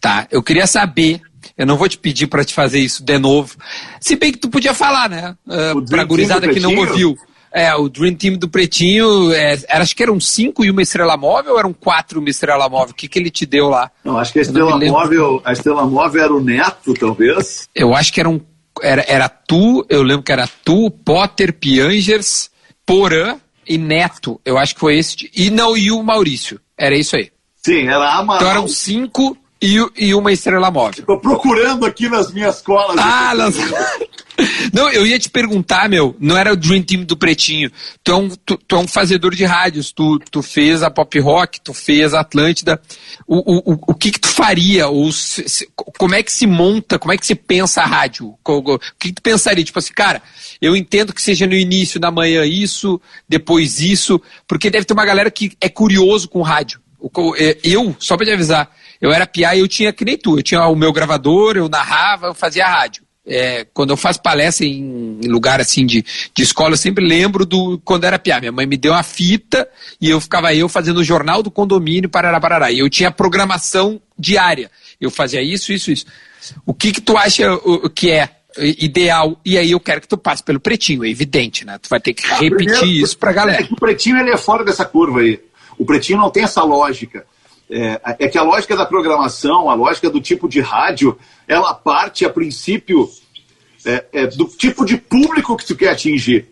Tá, eu queria saber eu não vou te pedir para te fazer isso de novo. Se bem que tu podia falar, né? Uh, pra gurizada que não ouviu. É, o Dream Team do Pretinho, é, era, acho que eram cinco e uma estrela móvel ou eram quatro e uma estrela móvel? O que, que ele te deu lá? Não, acho que a estrela móvel, a estrela móvel era o Neto, talvez. Eu acho que eram, era, era tu, eu lembro que era tu, Potter, Piangers, Porã e Neto. Eu acho que foi esse. E não, e o Maurício. Era isso aí. Sim, era Amaral. Então eram cinco e, e uma estrela móvel. Estou procurando aqui nas minhas colas. Ah, nas... Não, eu ia te perguntar, meu, não era o Dream Team do Pretinho. Tu é um, tu, tu é um fazedor de rádios, tu, tu fez a Pop Rock, tu fez a Atlântida. O, o, o, o que que tu faria? Ou se, se, como é que se monta, como é que se pensa a rádio? O, que, que tu pensaria? Tipo assim, cara, eu entendo que seja no início da manhã isso, depois isso, porque deve ter uma galera que é curioso com rádio. É, eu, só pra te avisar, eu era piá e eu tinha que nem tu. Eu tinha o meu gravador, eu narrava, eu fazia rádio. É, quando eu faço palestra em, lugar assim de, de escola, eu sempre lembro do quando era piá. Minha mãe me deu uma fita e eu ficava eu fazendo o jornal do condomínio, parará, parará. E eu tinha programação diária. Eu fazia isso, isso, isso. O que que tu acha o, que é ideal. E aí eu quero que tu passe pelo pretinho, é evidente, né? Tu vai ter que ah, repetir primeiro, isso pra galera. É o pretinho ele é fora dessa curva aí. O pretinho não tem essa lógica. É, é, que a lógica da programação, a lógica do tipo de rádio, ela parte a princípio é, é, do tipo de público que tu quer atingir.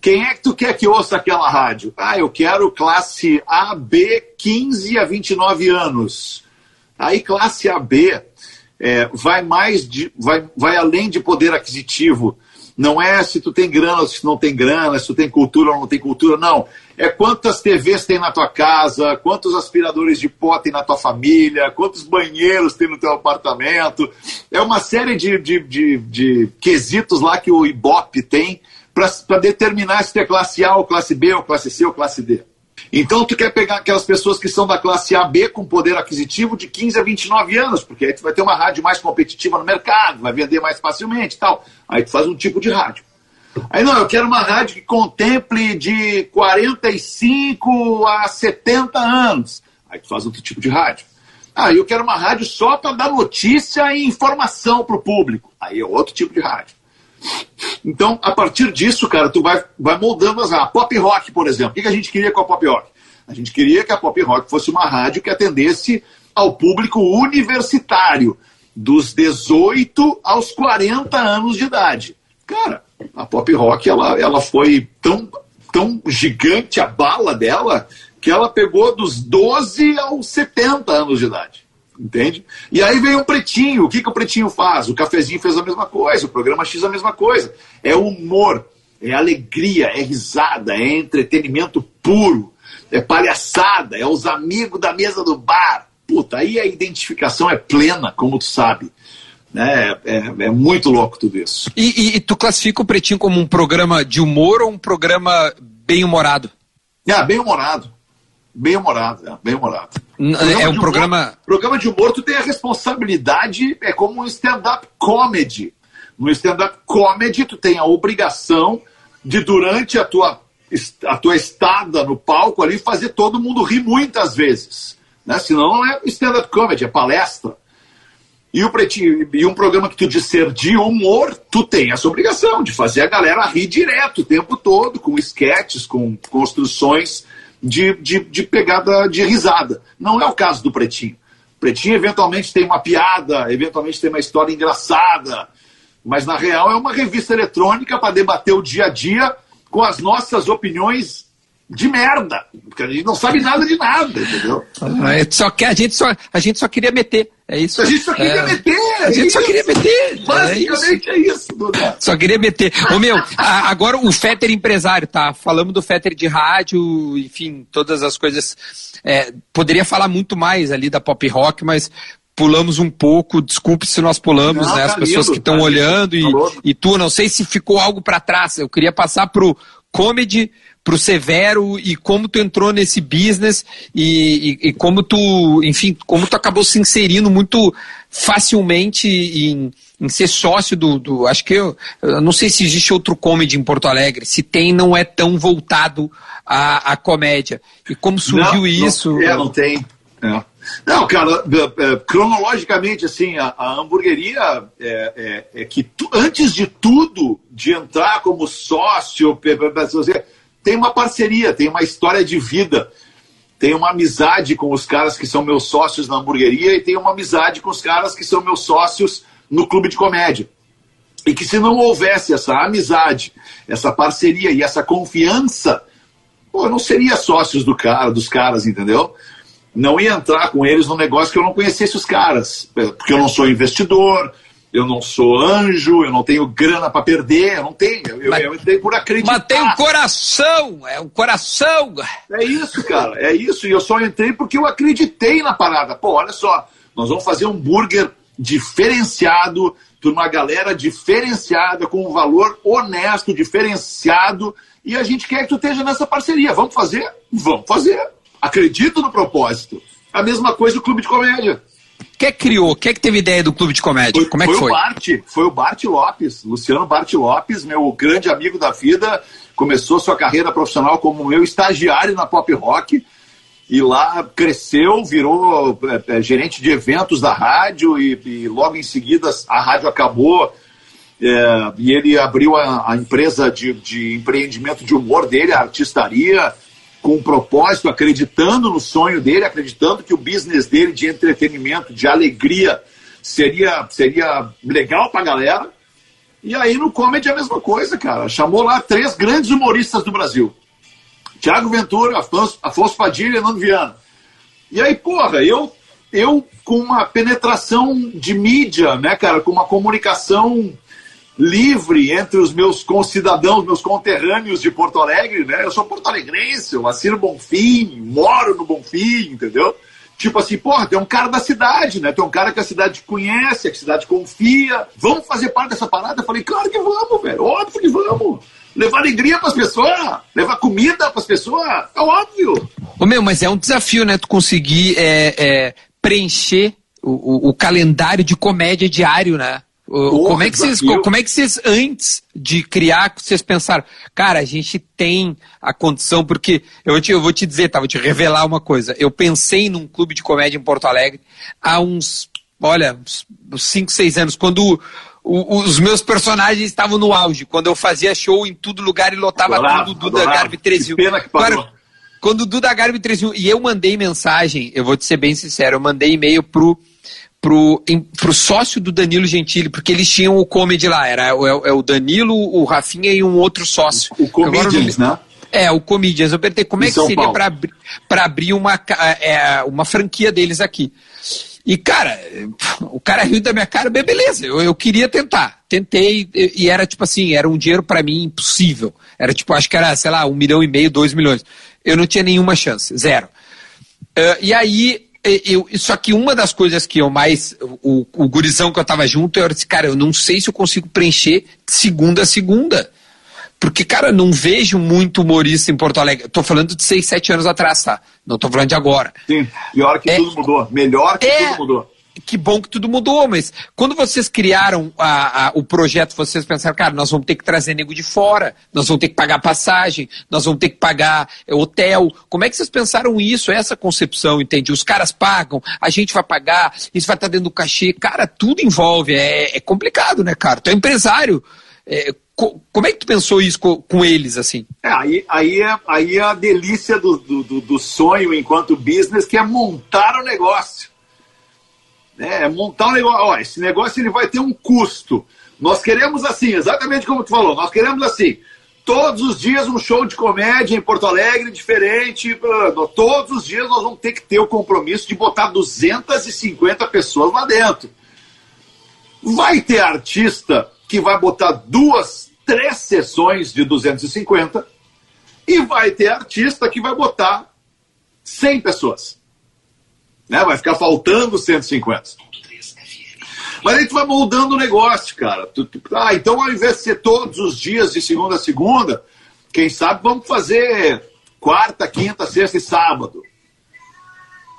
Quem é que tu quer que ouça aquela rádio? Ah, eu quero classe AB 15 a 29 anos. Aí classe AB é, vai mais de, vai, vai além de poder aquisitivo. Não é se tu tem grana ou se não tem grana, se tu tem cultura ou não tem cultura, não. É quantas TVs tem na tua casa, quantos aspiradores de pó tem na tua família, quantos banheiros tem no teu apartamento. É uma série de, de, de, de quesitos lá que o Ibope tem para determinar se tu é classe A ou classe B ou classe C ou classe D. Então tu quer pegar aquelas pessoas que são da classe AB com poder aquisitivo de 15 a 29 anos, porque aí tu vai ter uma rádio mais competitiva no mercado, vai vender mais facilmente e tal. Aí tu faz um tipo de rádio. Aí não, eu quero uma rádio que contemple de 45 a 70 anos. Aí tu faz outro tipo de rádio. Ah, eu quero uma rádio só para dar notícia e informação para o público. Aí é outro tipo de rádio. Então, a partir disso, cara, tu vai, vai moldando as A pop rock, por exemplo. O que a gente queria com a pop rock? A gente queria que a pop rock fosse uma rádio que atendesse ao público universitário, dos 18 aos 40 anos de idade. Cara, a pop rock ela, ela foi tão, tão gigante a bala dela que ela pegou dos 12 aos 70 anos de idade. Entende? E aí vem o pretinho. O que, que o pretinho faz? O cafezinho fez a mesma coisa, o programa X a mesma coisa. É humor, é alegria, é risada, é entretenimento puro, é palhaçada, é os amigos da mesa do bar. Puta, aí a identificação é plena, como tu sabe. É, é, é muito louco tudo isso. E, e, e tu classifica o Pretinho como um programa de humor ou um programa bem humorado? Ah, bem humorado. Bem humorado, é, bem humorado. É um programa. Humor, programa de humor, tu tem a responsabilidade, é como um stand-up comedy. No stand-up comedy, tu tem a obrigação de, durante a tua, a tua estada no palco ali, fazer todo mundo rir muitas vezes. Né? Senão não é stand-up comedy, é palestra. E, o pretinho, e um programa que tu disser de humor, tu tem essa obrigação de fazer a galera rir direto o tempo todo, com esquetes, com construções de, de, de pegada de risada. Não é o caso do Pretinho. O Pretinho eventualmente tem uma piada, eventualmente tem uma história engraçada, mas na real é uma revista eletrônica para debater o dia a dia com as nossas opiniões de merda, porque a gente não sabe nada de nada, entendeu? Ah, só que a gente só, a gente só queria meter. É isso. A gente só queria é, meter. A gente só queria meter. Basicamente é isso, é isso Só queria meter. Ô meu, a, agora o Fetter empresário, tá? Falamos do Fetter de rádio, enfim, todas as coisas. É, poderia falar muito mais ali da pop rock, mas pulamos um pouco, desculpe se nós pulamos, não, né? As tá pessoas lindo, que estão tá olhando e, tá e tu, não sei se ficou algo para trás. Eu queria passar pro comedy pro Severo e como tu entrou nesse business e, e, e, como tu, enfim, como tu acabou se inserindo muito facilmente em, em ser sócio do, do acho que eu, eu, não sei se existe outro comedy em Porto Alegre, se tem não é tão voltado à, à comédia. E como surgiu não, isso? Não, é, não tem. É. Não, cara, é, cronologicamente, assim, a, a hamburgueria é, é, é que tu, antes de tudo, de entrar como sócio, tem uma parceria, tem uma história de vida, tem uma amizade com os caras que são meus sócios na hamburgueria e tem uma amizade com os caras que são meus sócios no clube de comédia. E que se não houvesse essa amizade, essa parceria e essa confiança, pô, eu não seria sócios do cara, dos caras, entendeu? Não ia entrar com eles num negócio que eu não conhecesse os caras, porque eu não sou investidor, eu não sou anjo, eu não tenho grana para perder, eu não tenho. Eu, mas, eu entrei por acreditar. Mas tem um coração, é um coração. É isso, cara, é isso. E eu só entrei porque eu acreditei na parada. Pô, olha só, nós vamos fazer um burger diferenciado, por uma galera diferenciada, com um valor honesto, diferenciado. E a gente quer que tu esteja nessa parceria. Vamos fazer? Vamos fazer. Acredito no propósito. A mesma coisa do Clube de Comédia. Quem é criou? Quem é que teve ideia do clube de comédia? Foi, Como é que foi? Foi o Bart, foi o Bart Lopes, Luciano Bart Lopes, meu grande amigo da vida, começou sua carreira profissional como meu estagiário na Pop Rock e lá cresceu, virou é, é, gerente de eventos da rádio e, e, logo em seguida a rádio acabou É, e ele abriu a, a empresa de, de empreendimento de humor dele, a artistaria, com um propósito, acreditando no sonho dele, acreditando que o business dele de entretenimento, de alegria, seria, seria legal pra galera. E aí no comedy é a mesma coisa, cara. Chamou lá três grandes humoristas do Brasil. Tiago Ventura, Afonso, Afonso Padilha e Nando Viana. E aí, porra, eu, eu com uma penetração de mídia, né, cara, com uma comunicação livre entre os meus concidadãos, meus conterrâneos de Porto Alegre, né? Eu sou porto-alegrense, eu assino Bonfim, moro no Bonfim, entendeu? Tipo assim, porra, tem um cara da cidade, né? Tem um cara que a cidade conhece, que a cidade confia. Vamos fazer parte dessa parada? Eu falei, claro que vamos, velho. Óbvio que vamos. Levar alegria pras pessoas, levar comida pras pessoas, é óbvio. Ô meu, mas é um desafio, né? Tu conseguir é, é, preencher o, o, o calendário de comédia diário, né? Como, é que vocês, como é que vocês, antes de criar, vocês pensaram, cara, a gente tem a condição, porque eu, te, eu vou te dizer, tá, vou te revelar uma coisa. Eu pensei num clube de comédia em Porto Alegre há uns, olha, uns 5, 6 anos, quando o, os meus personagens estavam no auge, quando eu fazia show em todo lugar e lotava adorava, tudo, Duda Garbi 3000. Pena que parou. quando o Duda Garbi 3000, e eu mandei mensagem, eu vou te ser bem sincero, eu mandei e-mail pro pro, em, pro sócio do Danilo Gentili, porque eles tinham o comedy lá, era o, é, o Danilo, o Rafinha e um outro sócio. O Comedians, né? É, o Comedians. Eu perguntei como em é que São seria para abrir, abrir uma, é, uma franquia deles aqui. E, cara, o cara riu da minha cara, beleza, eu, eu queria tentar. Tentei, e, e era tipo assim, era um dinheiro para mim impossível. Era tipo, acho que era, sei lá, um milhão e meio, dois milhões. Eu não tinha nenhuma chance, zero. Uh, e aí eu, só que uma das coisas que eu mais. O, o gurizão que eu tava junto, eu disse, cara, eu não sei se eu consigo preencher segunda a segunda. Porque, cara, não vejo muito humorista em Porto Alegre. Tô falando de seis, sete anos atrás, tá? Não tô falando de agora. Sim, pior que é, tudo mudou. Melhor que é, tudo mudou que bom que tudo mudou, mas quando vocês criaram a, a, o projeto, vocês pensaram, cara, nós vamos ter que trazer nego de fora, nós vamos ter que pagar passagem, nós vamos ter que pagar é, hotel. Como é que vocês pensaram isso, essa concepção, entende? Os caras pagam, a gente vai pagar, isso vai estar dentro do cachê. Cara, tudo envolve, é, é complicado, né, cara? Tu é empresário. É, como é que tu pensou isso com, com eles, assim? É, aí, aí, é, aí é a delícia do, do, do sonho enquanto business, que é montar o negócio né, é montar um negócio. Ó, esse negócio ele vai ter um custo. Nós queremos assim, exatamente como tu falou, nós queremos assim, todos os dias um show de comédia em Porto Alegre diferente. Todos os dias nós vamos ter que ter o compromisso de botar 250 pessoas lá dentro. Vai ter artista que vai botar duas, três sessões de 250 e vai ter artista que vai botar 100 pessoas né? Vai ficar faltando 150. Mas aí tu vai moldando o negócio, cara. Tu, tu, ah, então ao invés de ser todos os dias de segunda a segunda, quem sabe vamos fazer quarta, quinta, sexta e sábado.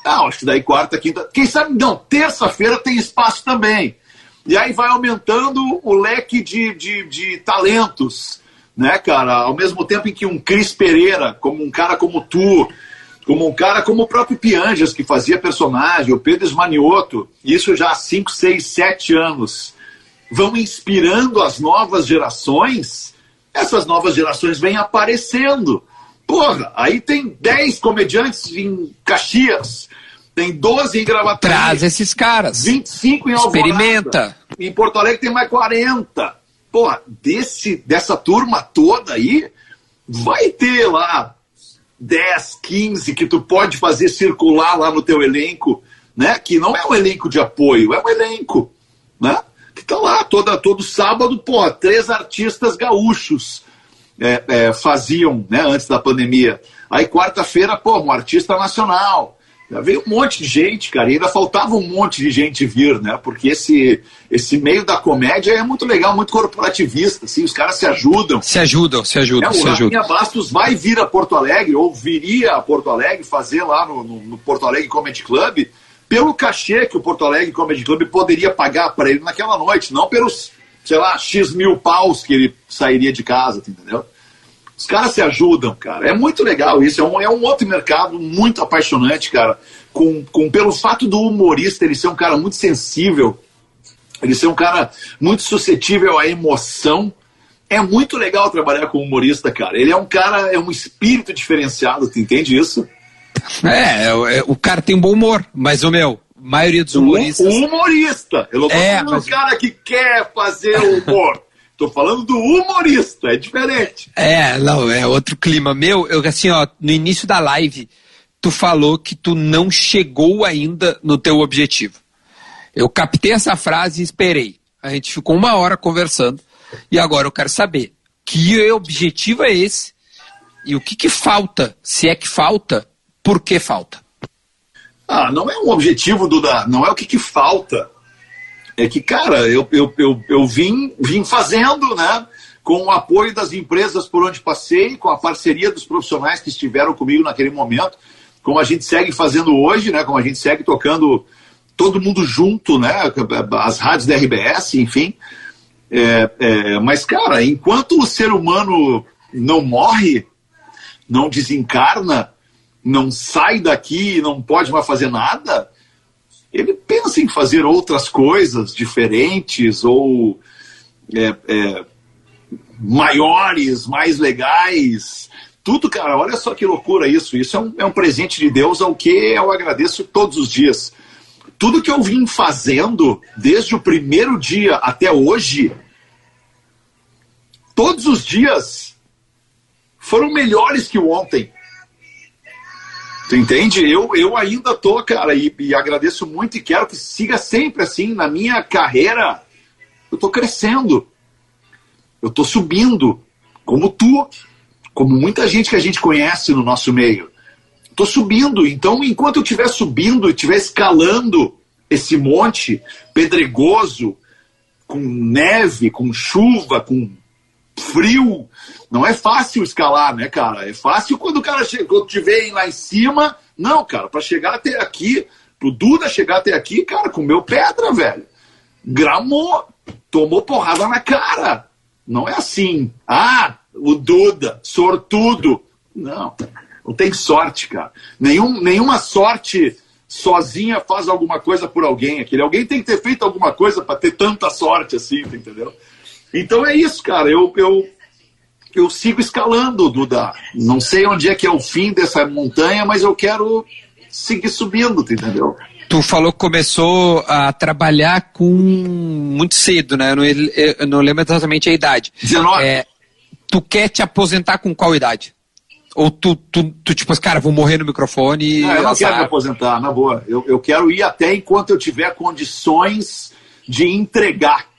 Não, acho que daí quarta, quinta. Quem sabe não, terça-feira tem espaço também. E aí vai aumentando o leque de, de, de talentos, né, cara? Ao mesmo tempo em que um Cris Pereira, como um cara como tu, como um cara como o próprio Pianjas, que fazia personagem, o Pedro Esmanioto, isso já há 5, 6, 7 anos, vão inspirando as novas gerações, essas novas gerações vêm aparecendo. Porra, aí tem 10 comediantes em Caxias, tem 12 em Gravataí. Traz esses caras. 25 em Alvorada. Experimenta. Em Porto Alegre tem mais 40. Porra, desse, dessa turma toda aí, vai ter lá 10, 15 que tu pode fazer circular lá no teu elenco, né? Que não é um elenco de apoio, é um elenco, né? Que tá lá toda, todo sábado, pô, três artistas gaúchos é, é, faziam, né? Antes da pandemia. Aí quarta-feira, pô, um artista nacional. Já veio um monte de gente, cara, e ainda faltava um monte de gente vir, né? Porque esse, esse meio da comédia é muito legal, muito corporativista, assim, os caras se ajudam. Se ajudam, se ajudam, é, se ajudam. O Bastos vai vir a Porto Alegre, ou viria a Porto Alegre, fazer lá no, no, no Porto Alegre Comedy Club, pelo cachê que o Porto Alegre Comedy Club poderia pagar para ele naquela noite, não pelos, sei lá, X mil paus que ele sairia de casa, entendeu? Os caras se ajudam, cara. É muito legal isso. É um, é um outro mercado muito apaixonante, cara. Com, com, pelo fato do humorista ele ser um cara muito sensível Ele ser um cara muito suscetível à emoção. É muito legal trabalhar com um humorista, cara. Ele é um cara, é um espírito diferenciado, tu entende isso? É, é, é o cara tem um bom humor, mas o meu, maioria dos humoristas. Um humorista. Eu não tô é, mas... do cara que quer fazer humor. Tô falando do humorista, é diferente. É, não, é outro clima. Meu, eu assim, ó, no início da live, tu falou que tu não chegou ainda no teu objetivo. Eu captei essa frase e esperei. A gente ficou uma hora conversando e agora eu quero saber que objetivo é esse e o que, que falta, se é que falta, por que falta? Ah, não é um objetivo, Duda, não é o que, que falta. É que, cara, eu, eu, eu, eu vim, vim fazendo, né? Com o apoio das empresas por onde passei, com a parceria dos profissionais que estiveram comigo naquele momento, como a gente segue fazendo hoje, né? Como a gente segue tocando todo mundo junto, né? As rádios da RBS, enfim. É, é, mas, cara, enquanto o ser humano não morre, não desencarna, não sai daqui, não pode mais fazer nada, ele pensa em fazer outras coisas diferentes ou é, é, maiores, mais legais. Tudo, cara, olha só que loucura isso. Isso é um, é um presente de Deus ao que eu agradeço todos os dias. Tudo que eu vim fazendo desde o primeiro dia até hoje, todos os dias foram melhores que o ontem. Tu entende? Eu, eu ainda tô, cara, e, e agradeço muito e quero que siga sempre assim na minha carreira. Eu tô crescendo. Eu tô subindo, como tu, como muita gente que a gente conhece no nosso meio. Tô subindo, então enquanto eu estiver subindo, estiver escalando esse monte pedregoso, com neve, com chuva, com frio. Não é fácil escalar, né, cara? É fácil quando o cara quando te vem lá em cima. Não, cara, para chegar até aqui, pro Duda chegar até aqui, cara, comeu pedra, velho. Gramou, tomou porrada na cara. Não é assim. Ah, o Duda, sortudo. Não, não tem sorte, cara. Nenhum, nenhuma sorte sozinha faz alguma coisa por alguém. Aquele alguém tem que ter feito alguma coisa para ter tanta sorte assim, entendeu? Então é isso, cara. Eu, eu, eu sigo escalando, Duda. Não sei onde é que é o fim dessa montanha, mas eu quero seguir subindo, entendeu? Tu falou que começou a trabalhar com muito cedo, né? Eu não, eu não lembro exatamente a idade. 19. É, tu quer te aposentar com qual idade? Ou tu, tu, tu tipo, cara, vou morrer no microfone. Não, eu não quero me aposentar, na boa. Eu, eu quero ir até enquanto eu tiver condições de entregar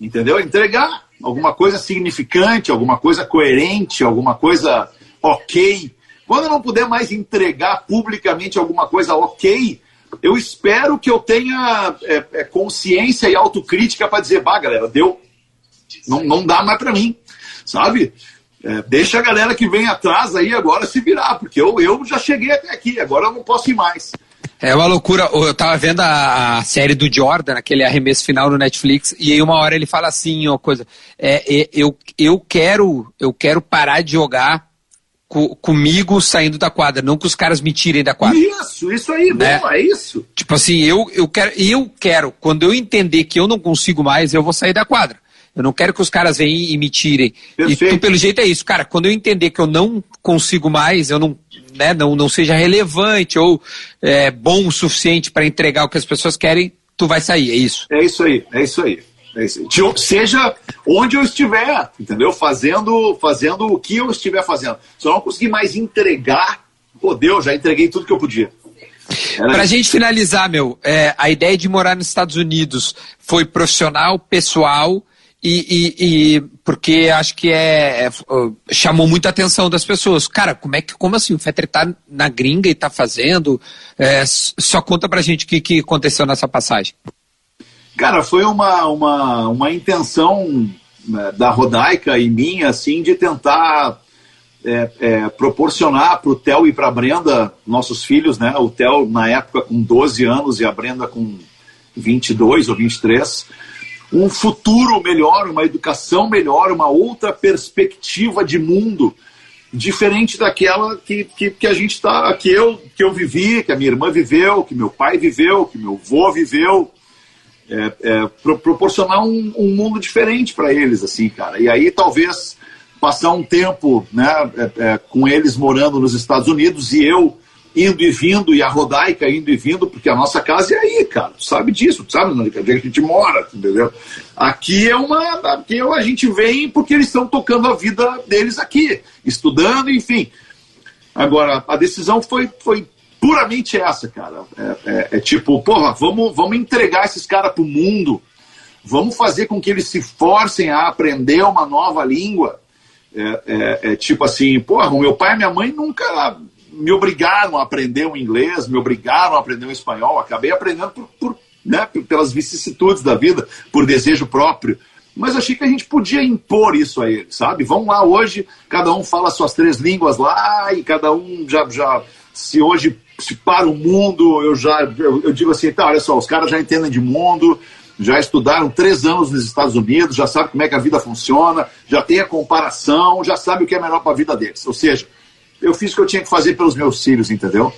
entendeu? Entregar alguma coisa significante, alguma coisa coerente, alguma coisa ok. Quando eu não puder mais entregar publicamente alguma coisa ok, eu espero que eu tenha é, é, consciência e autocrítica para dizer, bah, galera, deu. Não, não dá mais para mim, sabe? É, deixa a galera que vem atrás aí agora se virar, porque eu, eu já cheguei até aqui, agora eu não posso ir mais. É uma loucura. Eu tava vendo a, a, série do Jordan, aquele arremesso final no Netflix, e aí uma hora ele fala assim, uma coisa. É, é, eu, eu quero eu quero parar de jogar co, comigo saindo da quadra, não que os caras me tirem da quadra. Isso, isso aí, né? é isso. Tipo assim, eu, eu quero, eu quero, quando eu entender que eu não consigo mais, eu vou sair da quadra. Eu não quero que os caras venham e me tirem. Perfeito. E tu, pelo jeito é isso, cara. Quando eu entender que eu não consigo mais, eu não, né, não, não seja relevante ou é, bom o suficiente para entregar o que as pessoas querem, tu vai sair, é isso. É isso aí, é isso aí. É isso aí. Seja onde eu estiver, entendeu? Fazendo, fazendo o que eu estiver fazendo. Se eu não conseguir mais entregar, pô, Deus, já entreguei tudo que eu podia. Pra isso. gente finalizar, meu, é, a ideia de morar nos Estados Unidos foi profissional, pessoal e, e, e, porque acho que é, é, chamou muita atenção das pessoas. Cara, como é que como assim o Fetter tá na gringa e tá fazendo? É, só conta pra gente o que, que aconteceu nessa passagem. Cara, foi uma, uma, uma intenção né, da Rodaica e minha, assim, de tentar é, é, proporcionar para o Theo e para a Brenda, nossos filhos, né? O Theo na época com 12 anos e a Brenda com 22 ou 23, um futuro melhor, uma educação melhor, uma outra perspectiva de mundo diferente daquela que, que, que a gente está, que eu, que eu vivi, que a minha irmã viveu, que meu pai viveu, que meu avô viveu. é, é, pro, proporcionar um, um, mundo diferente para eles, assim, cara. E aí talvez passar um tempo né, é, é, com eles morando nos Estados Unidos e eu indo e vindo, e a Rodaica indo e vindo, porque a nossa casa é aí, cara. Tu sabe disso, tu sabe onde é a gente mora, entendeu? Aqui é uma. Aqui a gente vem porque eles estão tocando a vida deles aqui, estudando, enfim. Agora, a decisão foi, foi puramente essa, cara. É, é, é tipo, porra, vamos, vamos entregar esses caras pro mundo, vamos fazer com que eles se forcem a aprender uma nova língua. É, é, é tipo assim, porra, meu pai e minha mãe nunca me obrigaram a aprender o inglês, me obrigaram a aprender o espanhol. Acabei aprendendo por, por, né, pelas vicissitudes da vida, por desejo próprio. Mas achei que a gente podia impor isso a eles, sabe? Vamos lá hoje, cada um fala suas três línguas lá e cada um já, já se hoje se para o mundo, eu já eu, eu digo assim, tá, olha só, os caras já entendem de mundo, já estudaram três anos nos Estados Unidos, já sabem como é que a vida funciona, já tem a comparação, já sabe o que é melhor para a vida deles. Ou seja, eu fiz o que eu tinha que fazer pelos meus filhos, entendeu?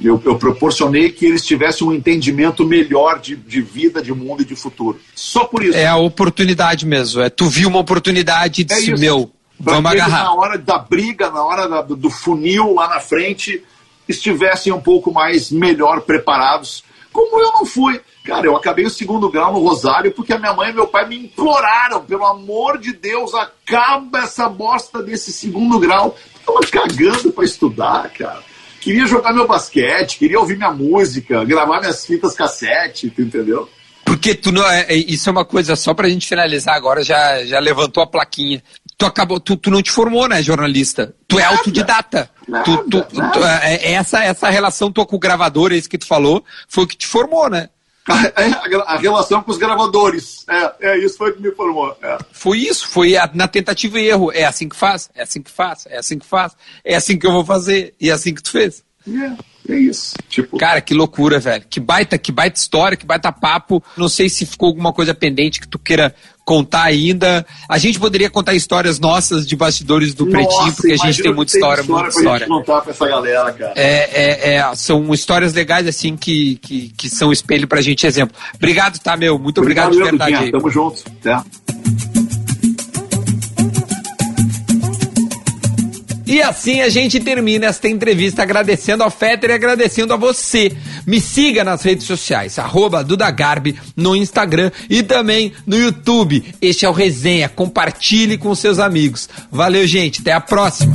Eu, eu proporcionei que eles tivessem um entendimento melhor de, de vida, de mundo e de futuro. Só por isso. É a oportunidade mesmo. É, tu viu uma oportunidade e é disse, é meu, vamos agarrar. Na hora da briga, na hora da, do funil lá na frente, estivessem um pouco mais melhor preparados. Como eu não fui. Cara, eu acabei o segundo grau no Rosário porque a minha mãe e meu pai me imploraram, pelo amor de Deus, acaba essa bosta desse segundo grau. Tava cagando para estudar, cara. Queria jogar meu basquete, queria ouvir minha música, gravar minhas fitas cassete, entendeu? Porque tu não é, é, isso é uma coisa só pra gente finalizar agora, já, já levantou a plaquinha. Tu acabou, tu, tu não te formou, né, jornalista? Tu nada, é autodidata. Nada, tu, tu, tu, é, é, essa, essa relação tua com o gravador, esse que tu falou, foi o que te formou, né? A, a, relação com os gravadores. É, é isso foi que me formou. É. Foi isso, foi a, na tentativa e erro. É assim que faz, é assim que faz, é assim que faz, é assim que eu vou fazer, e é assim que tu fez. É, é isso. Tipo... Cara, que loucura, velho. Que baita, que baita história, que baita papo. Não sei se ficou alguma coisa pendente que tu queira contar ainda. A gente poderia contar histórias nossas de bastidores do Nossa, Pretinho, porque a gente tem muita história, muita história. Pra contar pra essa galera, cara. É, é, é, são histórias legais, assim, que, que, que são espelho pra gente, exemplo. Obrigado, tá, meu? Muito obrigado, obrigado de verdade. Tamo junto. Até. E assim a gente termina esta entrevista agradecendo ao Fetter e agradecendo a você. Me siga nas redes sociais, arroba Dudagarbi no Instagram e também no YouTube. Este é o Resenha. Compartilhe com seus amigos. Valeu, gente. Até a próxima.